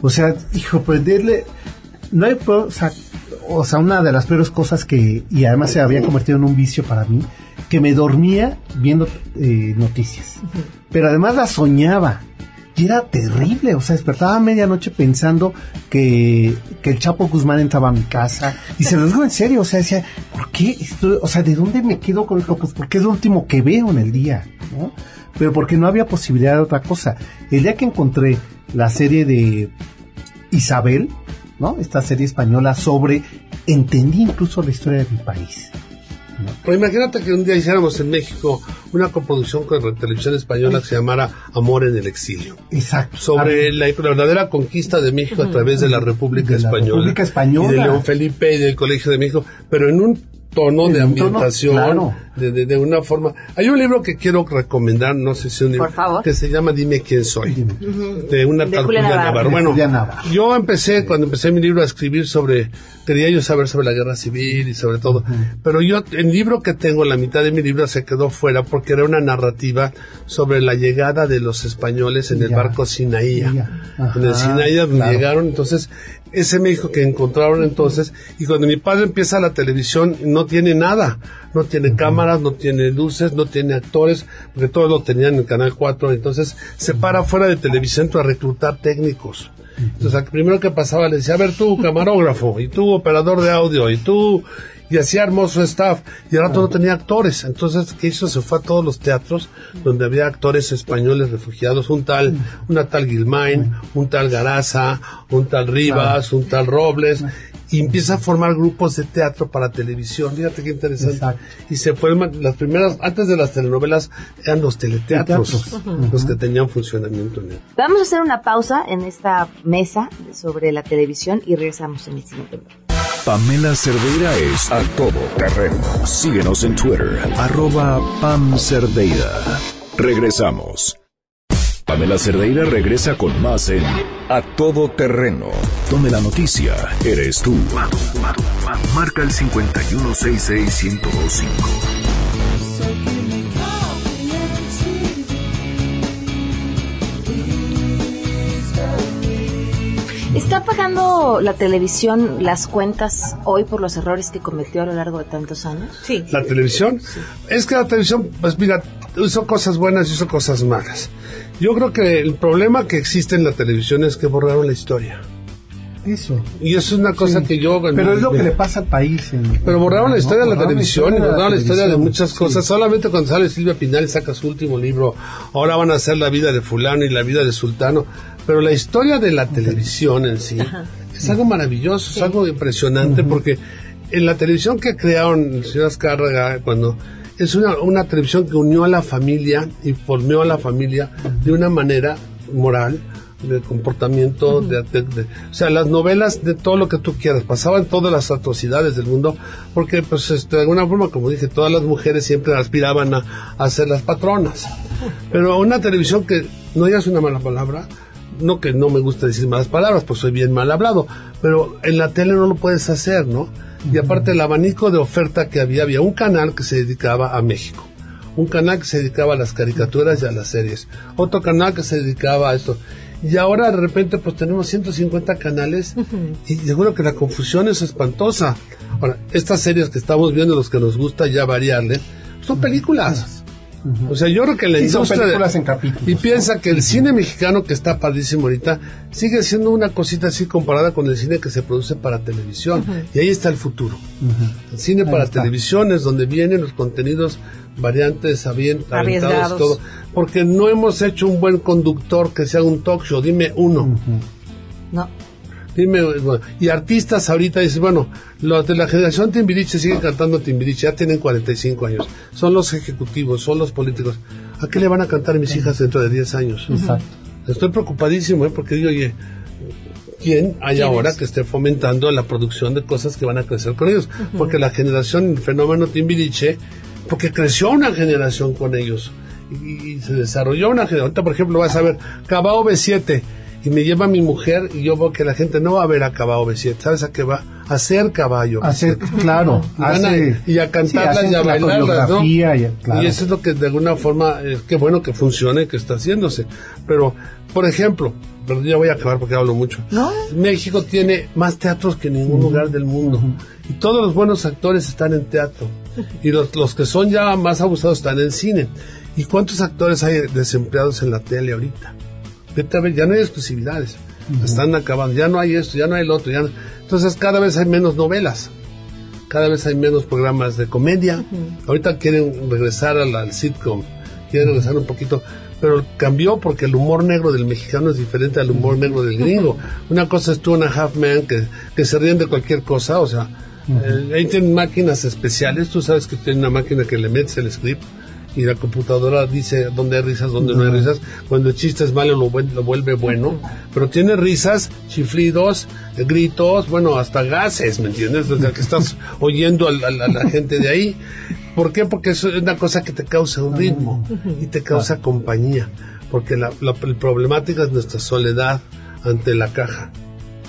[SPEAKER 10] O sea, hijo, prenderle, no hay, o sea, o sea, una de las peores cosas que, y además se había convertido en un vicio para mí, que me dormía viendo eh, noticias. Pero además la soñaba. Y era terrible, o sea, despertaba a medianoche pensando que, que el Chapo Guzmán entraba a mi casa. Y se lo digo en serio, o sea, decía, ¿por qué? O sea, ¿de dónde me quedo con esto? Pues porque es lo último que veo en el día, ¿no? Pero porque no había posibilidad de otra cosa. El día que encontré la serie de Isabel, ¿no? Esta serie española sobre, entendí incluso la historia de mi país.
[SPEAKER 2] Pues imagínate que un día hiciéramos en México una coproducción con la televisión española que se llamara Amor en el Exilio.
[SPEAKER 10] Exacto.
[SPEAKER 2] Sobre la, la verdadera conquista de México a través de la República
[SPEAKER 10] De la
[SPEAKER 2] Española.
[SPEAKER 10] República Española.
[SPEAKER 2] Y de León Felipe y del Colegio de México, pero en un tono de
[SPEAKER 10] tono,
[SPEAKER 2] ambientación,
[SPEAKER 10] claro.
[SPEAKER 2] de, de, de una forma. Hay un libro que quiero recomendar, no sé si es un libro,
[SPEAKER 1] Por favor.
[SPEAKER 2] que se llama Dime quién soy, de una
[SPEAKER 1] De
[SPEAKER 2] tal
[SPEAKER 1] Julia Navarro.
[SPEAKER 2] Bueno,
[SPEAKER 10] Julia Navarro.
[SPEAKER 2] yo empecé, cuando empecé mi libro a escribir sobre, quería yo saber sobre la guerra civil y sobre todo, pero yo, el libro que tengo, la mitad de mi libro se quedó fuera porque era una narrativa sobre la llegada de los españoles en el barco Sinaía. En el Sinaía donde
[SPEAKER 10] claro.
[SPEAKER 2] llegaron, entonces, ese México que encontraron entonces, y cuando mi padre empieza la televisión, no tiene nada, no tiene cámaras, no tiene luces, no tiene actores, porque todos lo tenían en el Canal 4, entonces se para fuera de Televicentro a reclutar técnicos. Entonces, al primero que pasaba le decía, a ver tú, camarógrafo, y tú, operador de audio, y tú, y hacía hermoso staff, y al rato no tenía actores. Entonces, ¿qué hizo? Se fue a todos los teatros donde había actores españoles refugiados, un tal, una tal Gilmain, un tal Garaza, un tal Rivas, un tal Robles, y empieza a formar grupos de teatro para televisión. Fíjate qué interesante.
[SPEAKER 10] Exacto.
[SPEAKER 2] Y se forman, las primeras, antes de las telenovelas, eran los teleteatros
[SPEAKER 10] Teatros.
[SPEAKER 2] los que tenían funcionamiento.
[SPEAKER 1] Vamos a hacer una pausa en esta mesa sobre la televisión y regresamos en el siguiente bloque.
[SPEAKER 8] Pamela Cerdeira es a todo terreno. Síguenos en Twitter, arroba Pam Cerdeira. Regresamos. Pamela Cerdeira regresa con más en A Todo Terreno. Donde la noticia eres tú. Marca el 5166125.
[SPEAKER 1] ¿Está pagando la televisión las cuentas hoy por los errores que cometió a lo largo de tantos años?
[SPEAKER 11] Sí.
[SPEAKER 2] La televisión. Es que la televisión, pues mira, hizo cosas buenas y hizo cosas malas. Yo creo que el problema que existe en la televisión es que borraron la historia.
[SPEAKER 10] Eso.
[SPEAKER 2] Y eso es una cosa
[SPEAKER 10] Sí.
[SPEAKER 2] que yo...
[SPEAKER 10] Pero es lo que le pasa al país. en-
[SPEAKER 2] Pero borraron la
[SPEAKER 10] ¿no?
[SPEAKER 2] historia de la televisión y borraron la historia de muchas
[SPEAKER 10] Sí.
[SPEAKER 2] cosas. Solamente cuando sale Silvia Pinal y saca su último libro, ahora van a hacer la vida de fulano y la vida de sultano. Pero la historia de la televisión en sí es algo maravilloso, es algo impresionante porque en la televisión que crearon el señor Azcárraga cuando es una, una televisión que unió a la familia y formó a la familia de una manera moral de comportamiento, de, de- de- o sea, las novelas de todo lo que tú quieras, pasaban todas las atrocidades del mundo, porque pues este, de alguna forma, como dije, todas las mujeres siempre aspiraban a, a ser las patronas. Pero una televisión que no digas una mala palabra, no que no me gusta decir malas palabras, pues soy bien mal hablado, pero en la tele no lo puedes hacer, ¿no? Y aparte el abanico de oferta que había, había un canal que se dedicaba a México, un canal que se dedicaba a las caricaturas y a las series, otro canal que se dedicaba a esto. Y ahora de repente pues tenemos 150 canales y seguro que la confusión es espantosa. Ahora, estas series que estamos viendo, los que nos gusta ya variarle, son películas. O sea, yo creo que la
[SPEAKER 10] son
[SPEAKER 2] industria
[SPEAKER 10] películas en capítulos,
[SPEAKER 2] y piensa que el cine mexicano que está padrísimo ahorita sigue siendo una cosita así comparada con el cine que se produce para televisión y ahí está el futuro. El cine
[SPEAKER 10] Ahí
[SPEAKER 2] para
[SPEAKER 10] está.
[SPEAKER 2] televisión es donde vienen los contenidos variantes, aventados, todo, porque no hemos hecho un buen conductor que sea un talk show. Dime uno.
[SPEAKER 1] No.
[SPEAKER 2] Dime, bueno, y artistas ahorita dicen, bueno, los de la generación Timbiriche siguen cantando Timbiriche, ya tienen 45 años, son los ejecutivos, son los políticos. ¿A qué le van a cantar mis hijas dentro de 10 años?
[SPEAKER 10] Exacto.
[SPEAKER 2] Estoy preocupadísimo, ¿eh? porque digo, oye, ¿quién hay ahora que esté fomentando la producción de cosas que van a crecer con ellos? Porque la generación, el fenómeno Timbiriche, porque creció una generación con ellos y, y se desarrolló una generación. Ahorita, por ejemplo, vas a ver Cabao B7 y me lleva mi mujer y yo veo que la gente no va a ver a Cabao B7, ¿sabes a qué va? A ser caballo.
[SPEAKER 10] Hacer, claro.
[SPEAKER 2] Y, van a-
[SPEAKER 10] hace-
[SPEAKER 2] y a cantarlas
[SPEAKER 10] sí,
[SPEAKER 2] y a bailarlas, ¿no?
[SPEAKER 10] y a- claro.
[SPEAKER 2] Y eso es lo que de alguna forma, es que bueno que funcione, que está haciéndose. Pero, por ejemplo, pero ya voy a acabar porque hablo mucho.
[SPEAKER 11] ¿No?
[SPEAKER 2] México tiene más teatros que ningún lugar del mundo. Y todos los buenos actores están en teatro. Y los, los que son ya más abusados están en cine. ¿Y cuántos actores hay desempleados en la tele ahorita? Vete a ver, ya no hay exclusividades. Están acabando. Ya no hay esto, ya no hay el otro. Ya no- Entonces cada vez hay menos novelas. Cada vez hay menos programas de comedia. Ahorita quieren regresar al, al sitcom. Quieren regresar un poquito. Pero cambió porque el humor negro del mexicano es diferente al humor negro del gringo. [laughs] Una cosa es Two and a Half Man, que, que se ríen de cualquier cosa. O sea, eh, ahí tienen máquinas especiales. Tú sabes que tiene una máquina que le metes el script y la computadora dice dónde hay risas, dónde no hay risas. Cuando el chiste es malo lo, lo vuelve bueno. Pero tiene risas, chiflidos, gritos, bueno, hasta gases, ¿me entiendes? Desde que estás [laughs] oyendo a, la gente de ahí. ¿Por qué? Porque es una cosa que te causa un ritmo y te causa compañía. Porque la, la- la problemática es nuestra soledad ante la caja.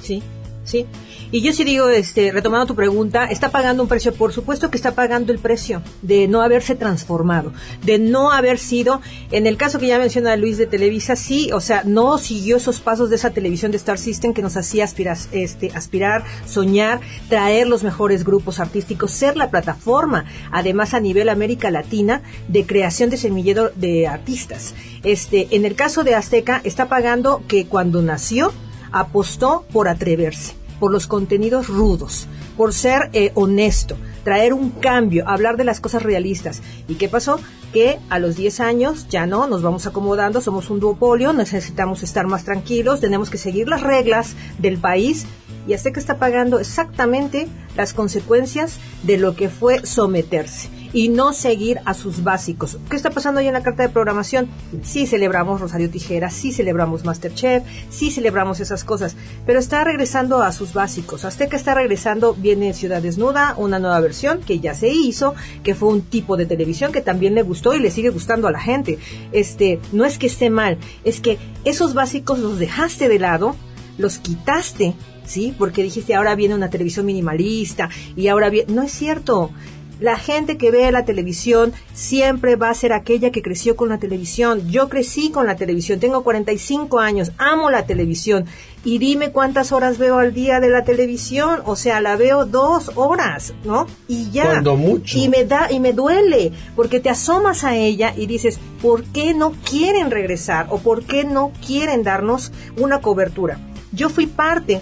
[SPEAKER 11] Sí, sí. Y yo sí digo, este, retomando tu pregunta, está pagando un precio, por supuesto que está pagando el precio de no haberse transformado, de no haber sido, en el caso que ya menciona Luis de Televisa, sí, o sea, no siguió esos pasos de esa televisión de Star System que nos hacía aspirar, este, aspirar, soñar, traer los mejores grupos artísticos, ser la plataforma, además a nivel América Latina, de creación de semillero de artistas. Este, en el caso de Azteca, está pagando que cuando nació, apostó por atreverse, por los contenidos rudos, por ser eh, honesto, traer un cambio, hablar de las cosas realistas. ¿Y qué pasó? Que a los 10 años ya no, nos vamos acomodando, somos un duopolio, necesitamos estar más tranquilos, tenemos que seguir las reglas del país y Azteca está pagando exactamente las consecuencias de lo que fue someterse y no seguir a sus básicos. ¿Qué está pasando ahí en la carta de programación? Sí celebramos Rosario Tijera, sí celebramos Masterchef, sí celebramos esas cosas, pero está regresando a sus básicos. Azteca está regresando, viene Ciudad Desnuda, una nueva versión que ya se hizo, que fue un tipo de televisión que también le gustó y le sigue gustando a la gente. Este, no es que esté mal, es que esos básicos los dejaste de lado, los quitaste, ¿sí? Porque dijiste, ahora viene una televisión minimalista y ahora viene... No es cierto. La gente que ve la televisión siempre va a ser aquella que creció con la televisión. Yo crecí con la televisión, tengo 45 años, amo la televisión. Y dime cuántas horas veo al día de la televisión. O sea, la veo dos horas, ¿no? Y ya.
[SPEAKER 2] Cuando mucho.
[SPEAKER 11] Y me da, y me duele, porque te asomas a ella y dices, ¿por qué no quieren regresar? ¿O por qué no quieren darnos una cobertura? Yo fui parte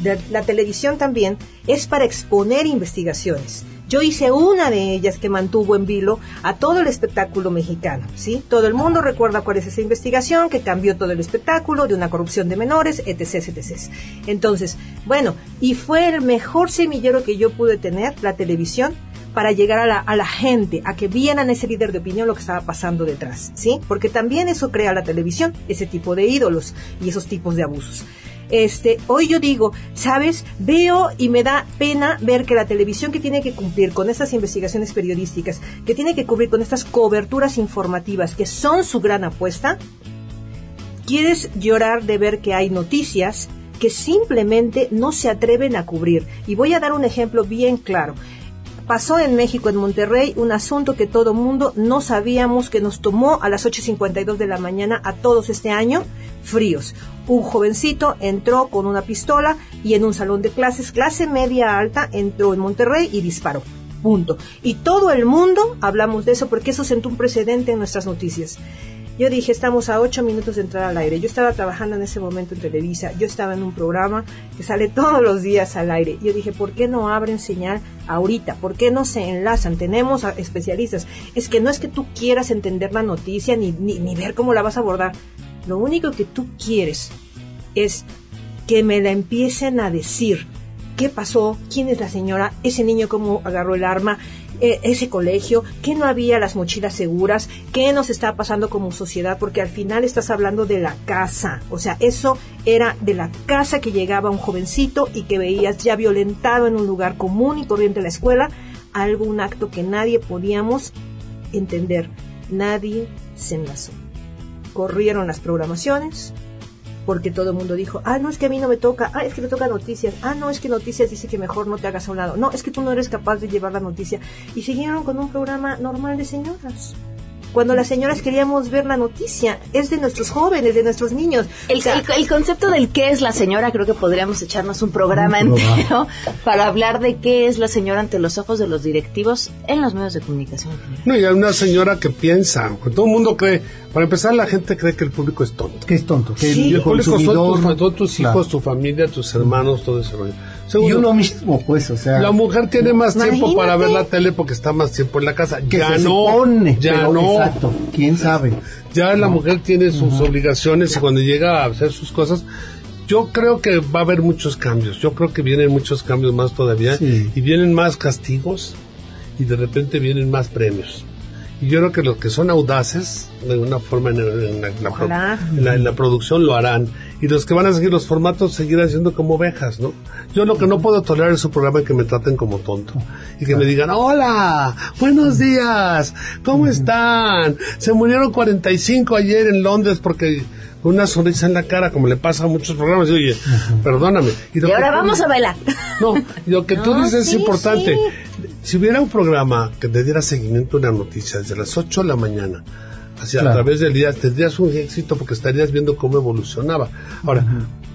[SPEAKER 11] de la televisión también, es para exponer investigaciones. Yo hice una de ellas que mantuvo en vilo a todo el espectáculo mexicano, ¿sí? Todo el mundo recuerda cuál es esa investigación que cambió todo el espectáculo de una corrupción de menores, etc, etc. Entonces, bueno, y fue el mejor semillero que yo pude tener, la televisión, para llegar a la, a la gente, a que vieran ese líder de opinión lo que estaba pasando detrás, ¿sí? Porque también eso crea la televisión, ese tipo de ídolos y esos tipos de abusos. Este, hoy yo digo, ¿sabes? Veo y me da pena ver que la televisión que tiene que cumplir con estas investigaciones periodísticas, que tiene que cubrir con estas coberturas informativas, que son su gran apuesta, quieres llorar de ver que hay noticias que simplemente no se atreven a cubrir. Y voy a dar un ejemplo bien claro. Pasó en México, en Monterrey, un asunto que todo mundo no sabíamos que nos tomó a las 8.52 de la mañana a todos este año, fríos. Un jovencito entró con una pistola y en un salón de clases, clase media alta, entró en Monterrey y disparó. Punto. Y todo el mundo hablamos de eso porque eso sentó un precedente en nuestras noticias. Yo dije, estamos a ocho minutos de entrar al aire. Yo estaba trabajando en ese momento en Televisa. Yo estaba en un programa que sale [laughs] todos los días al aire. Yo dije, ¿por qué no abren señal ahorita? ¿Por qué no se enlazan? Tenemos especialistas. Es que no es que tú quieras entender la noticia ni, ni, ni ver cómo la vas a abordar. Lo único que tú quieres es que me la empiecen a decir. ¿Qué pasó? ¿Quién es la señora? ¿Ese niño cómo agarró el arma? Eh, ese colegio, que no había las mochilas seguras, qué nos está pasando como sociedad, porque al final estás hablando de la casa, o sea, eso era de la casa que llegaba un jovencito y que veías ya violentado en un lugar común y corriente de la escuela, algo, un acto que nadie podíamos entender, nadie se enlazó. Corrieron las programaciones, porque todo el mundo dijo, ah, no, es que a mí no me toca, ah, es que me toca noticias, ah, no, es que noticias dice que mejor no te hagas a un lado, no, es que tú no eres capaz de llevar la noticia. Y siguieron con un programa normal de señoras. Cuando las señoras queríamos ver la noticia. Es de nuestros jóvenes, de nuestros niños.
[SPEAKER 1] El,
[SPEAKER 11] O sea,
[SPEAKER 1] el- el concepto del qué es la señora, creo que podríamos echarnos un programa
[SPEAKER 10] Un programa.
[SPEAKER 1] entero [laughs] para hablar de qué es la señora ante los ojos de los directivos en los medios de comunicación.
[SPEAKER 2] No, y hay una señora que piensa, todo el mundo cree, para empezar la gente cree que el público es tonto.
[SPEAKER 10] Que es tonto. Que
[SPEAKER 2] Y
[SPEAKER 10] el
[SPEAKER 2] el público son tus, tus
[SPEAKER 10] Claro.
[SPEAKER 2] hijos, tu familia, tus hermanos, todo ese rollo.
[SPEAKER 10] Y
[SPEAKER 2] Segundo,
[SPEAKER 10] uno mismo, pues, o sea.
[SPEAKER 2] la mujer tiene más tiempo para ver la tele porque está más tiempo en la casa.
[SPEAKER 10] que
[SPEAKER 2] ya
[SPEAKER 10] se
[SPEAKER 2] no,
[SPEAKER 10] supone,
[SPEAKER 2] ya
[SPEAKER 10] pero
[SPEAKER 2] no.
[SPEAKER 10] Exacto. ¿Quién sabe?
[SPEAKER 2] Ya la mujer tiene sus obligaciones y cuando llega a hacer sus cosas, yo creo que va a haber muchos cambios. Yo creo que vienen muchos cambios más todavía
[SPEAKER 10] Sí.
[SPEAKER 2] y vienen más castigos y de repente vienen más premios. Y yo creo que los que son audaces, de alguna forma en, en la, en la en producción lo harán. Y los que van a seguir los formatos seguirán siendo como ovejas, ¿no? Yo lo que no puedo tolerar es un programa que me traten como tonto. Y que me digan, hola, buenos días, ¿cómo están? Se murieron 45 ayer en Londres porque una sonrisa en la cara, como le pasa a muchos programas. Y, oye, perdóname.
[SPEAKER 1] Y ahora
[SPEAKER 2] tú
[SPEAKER 1] vamos a bailar.
[SPEAKER 2] no, lo que tú
[SPEAKER 11] No,
[SPEAKER 2] dices
[SPEAKER 11] sí,
[SPEAKER 2] es importante.
[SPEAKER 11] sí.
[SPEAKER 2] Si hubiera un programa que te diera seguimiento a una noticia desde las 8 de la mañana hacia a través del día, tendrías un éxito porque estarías viendo cómo evolucionaba. Ahora,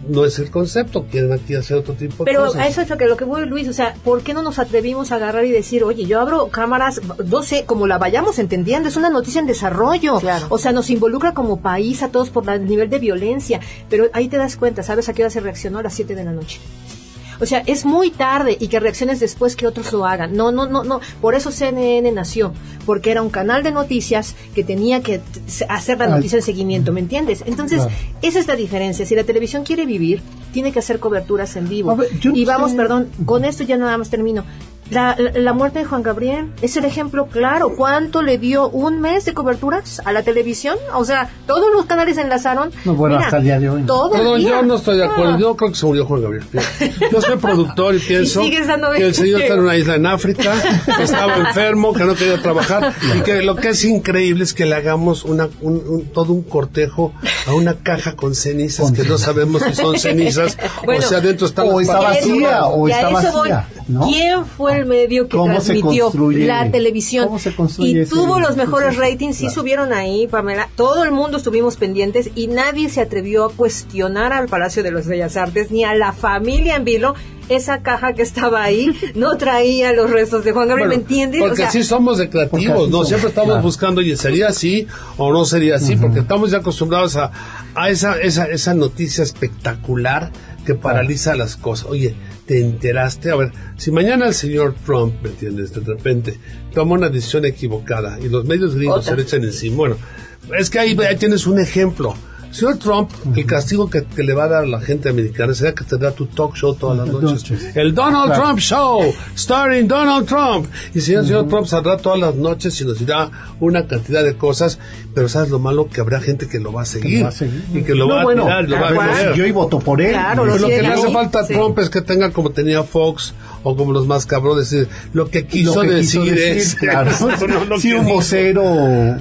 [SPEAKER 2] no es el concepto, quieren aquí hacer otro tipo de
[SPEAKER 11] Pero
[SPEAKER 2] cosas.
[SPEAKER 11] a eso es lo que, lo que voy, Luis. O sea, ¿por qué no nos atrevimos a agarrar y decir, oye, yo abro cámaras, no sé, como la vayamos entendiendo, es una noticia en desarrollo.
[SPEAKER 1] Claro.
[SPEAKER 11] O sea, nos involucra como país a todos por la- el nivel de violencia. Pero ahí te das cuenta, ¿sabes a qué hora se reaccionó? A las 7 de la noche. O sea, es muy tarde y que reacciones después que otros lo hagan. No, no, no, no. Por eso CNN nació, porque era un canal de noticias que tenía que hacer la noticia en seguimiento, ¿me entiendes? Entonces,
[SPEAKER 10] Claro.
[SPEAKER 11] esa es la diferencia. Si la televisión quiere vivir, tiene que hacer coberturas en vivo.
[SPEAKER 10] Ver,
[SPEAKER 11] y vamos,
[SPEAKER 10] sé-
[SPEAKER 11] perdón, con esto ya nada más termino. La, la, la muerte de Juan Gabriel es el ejemplo claro. ¿Cuánto le dio un mes de coberturas a la televisión? O sea, todos los canales enlazaron.
[SPEAKER 10] No, bueno, hasta el día de hoy, ¿no?
[SPEAKER 11] Todo el
[SPEAKER 2] Perdón,
[SPEAKER 11] día.
[SPEAKER 2] yo no estoy de acuerdo.
[SPEAKER 11] Ah.
[SPEAKER 2] Yo creo que se murió Juan Gabriel. Yo soy productor y [laughs] pienso
[SPEAKER 11] Y
[SPEAKER 2] que el señor está en una isla en África, que estaba [laughs] enfermo, que no quería trabajar y que lo que es increíble es que le hagamos una, un, un- todo un cortejo a una caja con cenizas que no sabemos si son cenizas [laughs]
[SPEAKER 11] Bueno,
[SPEAKER 2] o sea, adentro están
[SPEAKER 10] o está vacía, o está vacía, ¿no?
[SPEAKER 11] ¿Quién fue el medio que
[SPEAKER 10] ¿Cómo se
[SPEAKER 11] transmitió la televisión?
[SPEAKER 10] ¿Cómo se construye
[SPEAKER 11] y tuvo los mejores ratings, sí
[SPEAKER 10] Claro.
[SPEAKER 11] subieron ahí, Pamela. Todo el mundo estuvimos pendientes y nadie se atrevió a cuestionar al Palacio de las Bellas Artes ni a la familia en vilo. Esa caja que estaba ahí [laughs] no traía los restos de Juan Gabriel,
[SPEAKER 2] Bueno,
[SPEAKER 11] ¿me entiendes?
[SPEAKER 2] Porque
[SPEAKER 11] O sea,
[SPEAKER 2] sí somos de
[SPEAKER 10] Porque
[SPEAKER 2] creativos,
[SPEAKER 10] así
[SPEAKER 2] ¿no?
[SPEAKER 10] somos,
[SPEAKER 2] Siempre estamos
[SPEAKER 10] claro.
[SPEAKER 2] buscando, oye, ¿sería así o no sería así? Porque estamos ya acostumbrados a, a esa, esa, esa noticia espectacular que paraliza las cosas. Oye, ¿te enteraste? A ver, si mañana el señor Trump, ¿me entiendes? De repente toma una decisión equivocada y los medios gringos
[SPEAKER 1] Otra.
[SPEAKER 2] se le echan encima. Bueno, es que ahí, ahí tienes un ejemplo. Señor Trump, el castigo que, que le va a dar a la gente americana será que tendrá tu talk show todas las noches.
[SPEAKER 10] Noches.
[SPEAKER 2] El Donald
[SPEAKER 10] Claro.
[SPEAKER 2] Trump Show, starring Donald Trump. Y si el señor Trump saldrá todas las noches y nos dirá una cantidad de cosas, pero ¿sabes lo malo? Que habrá gente que lo va a seguir.
[SPEAKER 10] va a seguir.
[SPEAKER 2] Y que lo
[SPEAKER 10] No,
[SPEAKER 2] va a
[SPEAKER 10] bueno,
[SPEAKER 2] tirar, lo va a
[SPEAKER 11] claro.
[SPEAKER 2] creer.
[SPEAKER 10] Yo y voto por él.
[SPEAKER 11] Claro, lo
[SPEAKER 2] lo que le hace falta a
[SPEAKER 11] sí.
[SPEAKER 2] Trump es que tenga como tenía Fox o como los más cabrones, decir, lo que quiso
[SPEAKER 10] Lo que
[SPEAKER 2] decir,
[SPEAKER 10] quiso decir,
[SPEAKER 2] es...
[SPEAKER 10] claro.
[SPEAKER 2] Eso no [laughs] lo
[SPEAKER 10] sí, un vocero.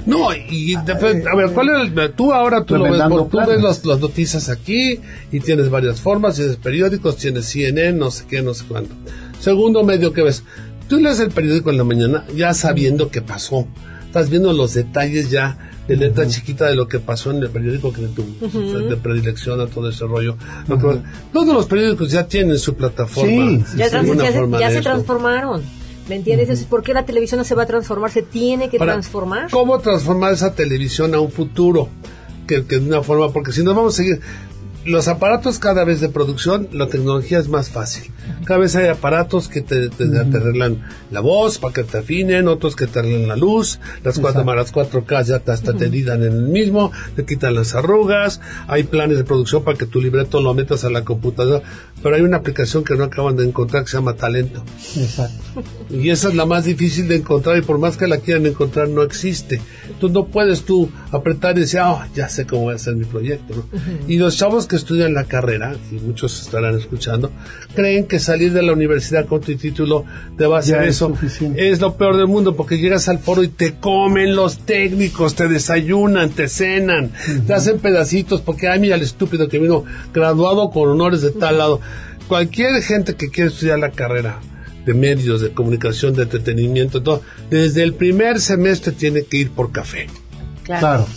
[SPEAKER 2] No, y de- a ver, ¿cuál es el- tú ahora tú lo ves, tú ves las, las noticias aquí y tienes varias formas, tienes periódicos, tienes CNN, no sé qué, no sé cuánto. Segundo medio que ves, tú lees el periódico en la mañana ya sabiendo qué pasó, estás viendo los detalles ya de letra chiquita de lo que pasó en el periódico que de tu de predilección a todo ese rollo. Todos los periódicos ya tienen su plataforma.
[SPEAKER 10] Sí, sí,
[SPEAKER 11] ya,
[SPEAKER 10] sí.
[SPEAKER 11] se- ya transformaron. ¿Me entiendes? Entonces, ¿Por qué la televisión no se va a transformar? Se tiene que
[SPEAKER 2] Para-
[SPEAKER 11] transformar.
[SPEAKER 2] ¿Cómo transformar esa televisión a un futuro? Que, de una forma, porque si no vamos a seguir. Los aparatos cada vez de producción, la tecnología es más fácil. Cada vez hay aparatos que te, te- te arreglan la voz para que te afinen, otros que te arreglan la luz, las cuatro cámaras 4K ya te- hasta te editan en el mismo, te quitan las arrugas, hay planes de producción para que tu libreto lo metas a la computadora, pero hay una aplicación que no acaban de encontrar que se llama Talento.
[SPEAKER 10] Exacto.
[SPEAKER 2] Y esa es la más difícil de encontrar y por más que la quieran encontrar no existe. Tú no puedes tú apretar y decir, ah, ya sé cómo voy a hacer mi proyecto. ¿no? Y los chavos que estudian la carrera, y muchos estarán escuchando, creen que salir de la universidad con tu título te va a hacer eso.
[SPEAKER 10] suficiente.
[SPEAKER 2] Es lo peor del mundo porque llegas al foro y te comen los técnicos, te desayunan, te cenan, te hacen pedacitos porque, ay, mira el estúpido que vino graduado con honores de tal lado. Cualquier gente que quiere estudiar la carrera de medios, de comunicación, de entretenimiento, todo, desde el primer semestre tiene que ir por café.
[SPEAKER 10] Claro.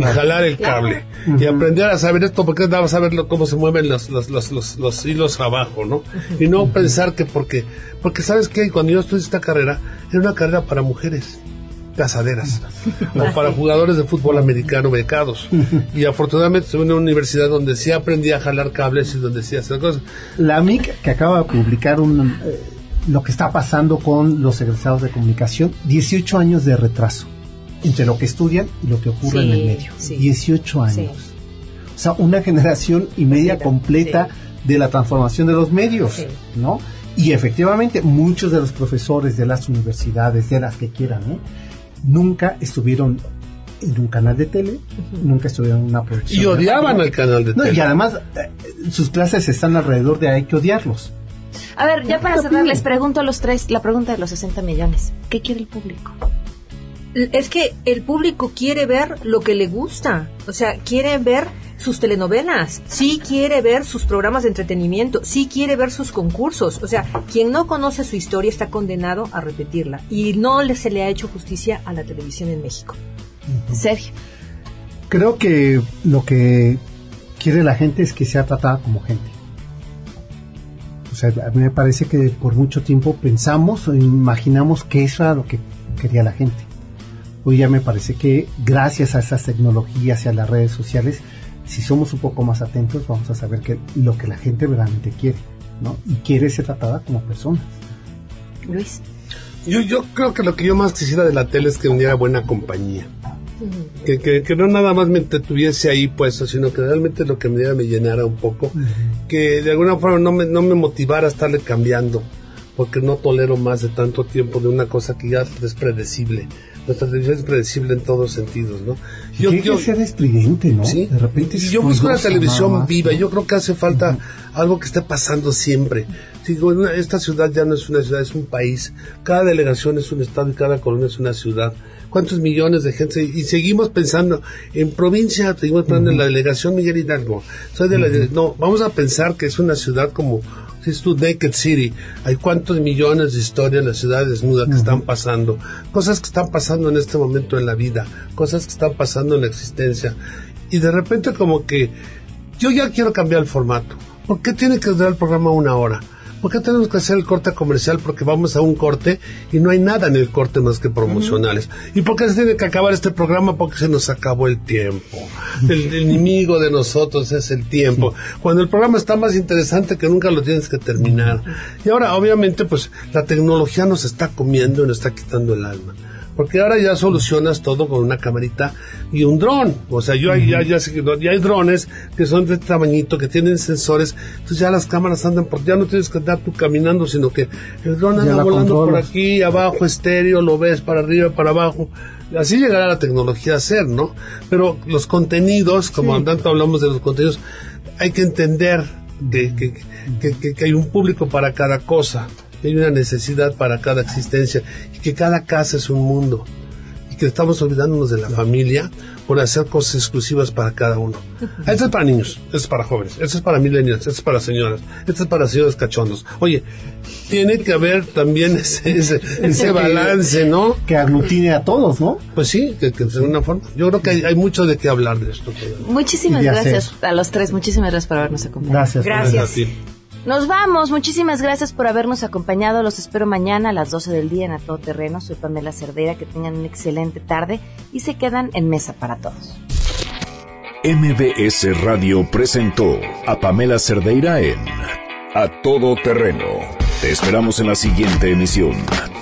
[SPEAKER 2] Y jalar el cable. Y aprender a saber esto porque daba a saber lo- cómo se mueven los, los, los, los, los hilos abajo, ¿no? Y no pensar que porque, porque sabes que cuando yo estudié esta carrera, era una carrera para mujeres casaderas o para jugadores de fútbol americano becados. Y afortunadamente estuve en una universidad donde sí aprendí a jalar cables y donde sí hacer cosas.
[SPEAKER 10] La MIC que acaba de publicar un, eh, lo que está pasando con los egresados de comunicación, 18 años de retraso entre lo que estudian y lo que ocurre
[SPEAKER 11] Sí,
[SPEAKER 10] en el medio.
[SPEAKER 11] sí.
[SPEAKER 10] 18 años.
[SPEAKER 11] Sí.
[SPEAKER 10] O sea, una generación y media
[SPEAKER 11] Completa,
[SPEAKER 10] de la transformación de los medios,
[SPEAKER 11] Sí.
[SPEAKER 10] ¿no? Y efectivamente, muchos de los profesores de las universidades, de las que quieran, ¿eh? nunca estuvieron en un canal de tele, nunca estuvieron en una producción.
[SPEAKER 2] y odiaban al canal de
[SPEAKER 10] No,
[SPEAKER 2] tele.
[SPEAKER 10] y además, eh, sus clases están alrededor de hay que odiarlos.
[SPEAKER 1] A ver, ya para
[SPEAKER 10] ¿Qué
[SPEAKER 1] cerrar, les pregunto a los tres la pregunta de los 60 millones. ¿Qué quiere el público?
[SPEAKER 11] Es que el público quiere ver lo que le gusta, o sea, quiere ver sus telenovelas, sí quiere ver sus programas de entretenimiento, sí quiere ver sus concursos, o sea, quien no conoce su historia está condenado a repetirla y no se le ha hecho justicia a la televisión en México.
[SPEAKER 1] Sergio.
[SPEAKER 10] Creo que lo que quiere la gente es que sea tratada como gente. O sea, a mí me parece que por mucho tiempo pensamos o imaginamos que eso era lo que quería la gente. Hoy ya me parece que gracias a esas tecnologías y a las redes sociales, si somos un poco más atentos, vamos a saber que lo que la gente verdaderamente quiere, ¿no? Y quiere ser tratada como personas.
[SPEAKER 1] Luis.
[SPEAKER 2] Yo, yo creo que lo que yo más quisiera de la tele es que me diera buena compañía. Que, que, que no nada más me entretuviese ahí puesto, sino que realmente lo que me diera me llenara un poco. Que de alguna forma no me, no me motivara a estarle cambiando, porque no tolero más de tanto tiempo de una cosa que ya es predecible. Nuestra televisión es predecible en todos sentidos, ¿no? Yo,
[SPEAKER 10] Tiene
[SPEAKER 2] yo-
[SPEAKER 10] que ser estridente, ¿no?
[SPEAKER 2] Sí.
[SPEAKER 10] De repente es
[SPEAKER 2] yo busco una televisión
[SPEAKER 10] más.
[SPEAKER 2] viva. Yo creo que hace falta algo que esté pasando siempre. Digo, esta ciudad ya no es una ciudad, es un país. Cada delegación es un estado y cada colonia es una ciudad. ¿Cuántos millones de gente? Y seguimos pensando en provincia, seguimos pensando en la delegación Miguel Hidalgo. Soy de la no, vamos a pensar que es una ciudad como si es tu Naked City, hay cuántos millones de historias en la ciudad desnuda que están pasando, cosas que están pasando en este momento en la vida, cosas que están pasando en la existencia. Y de repente como que yo ya quiero cambiar el formato. ¿Por qué tiene que durar el programa una hora? ¿Por qué tenemos que hacer el corte comercial? Porque vamos a un corte y no hay nada en el corte más que promocionales. ¿Y por qué se tiene que acabar este programa? Porque se nos acabó el tiempo. El, el enemigo de nosotros es el tiempo. Cuando el programa está más interesante que nunca lo tienes que terminar. Y ahora, obviamente, pues la tecnología nos está comiendo y nos está quitando el alma. Porque ahora ya solucionas todo con una camarita y un dron. O sea, yo ya, ya, sé que no- ya hay drones que son de este tamañito, que tienen sensores. Entonces ya las cámaras andan por... Ya no tienes que andar tú caminando, sino que el dron anda
[SPEAKER 10] la
[SPEAKER 2] volando por aquí, abajo, estéreo, lo ves para arriba, para abajo. Así llegará la tecnología a ser, ¿no? Pero los contenidos, como tanto hablamos de los contenidos, hay que entender que, que- que- que hay un público para cada cosa, que hay una necesidad para cada existencia, y que cada casa es un mundo, y que estamos olvidándonos de la familia por hacer cosas exclusivas para cada uno. Esto es para niños, esto es para jóvenes, esto es para millennials, esto es para señoras, esto es para señores cachondos. Oye, tiene que haber también ese, ese, ese balance, ¿no?
[SPEAKER 10] Que aglutine a todos, ¿no?
[SPEAKER 2] Pues sí, que, que de alguna forma. Yo creo que hay, hay mucho de qué hablar de esto.
[SPEAKER 1] Muchísimas
[SPEAKER 10] Y hacer.
[SPEAKER 1] gracias a los tres, muchísimas gracias por habernos acompañado.
[SPEAKER 10] Gracias.
[SPEAKER 11] Gracias.
[SPEAKER 2] a ti.
[SPEAKER 1] Nos vamos, muchísimas gracias por habernos acompañado. Los espero mañana a las 12 del día en A Todo Terreno. Soy Pamela Cerdera, que tengan una excelente tarde y se quedan en Mesa para Todos.
[SPEAKER 8] MBS Radio presentó a Pamela Cerdeira en A Todo Terreno. Te esperamos en la siguiente emisión,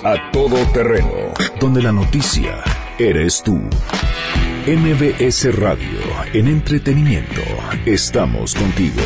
[SPEAKER 8] A Todo Terreno, donde la noticia eres tú. MBS Radio, en entretenimiento, estamos contigo.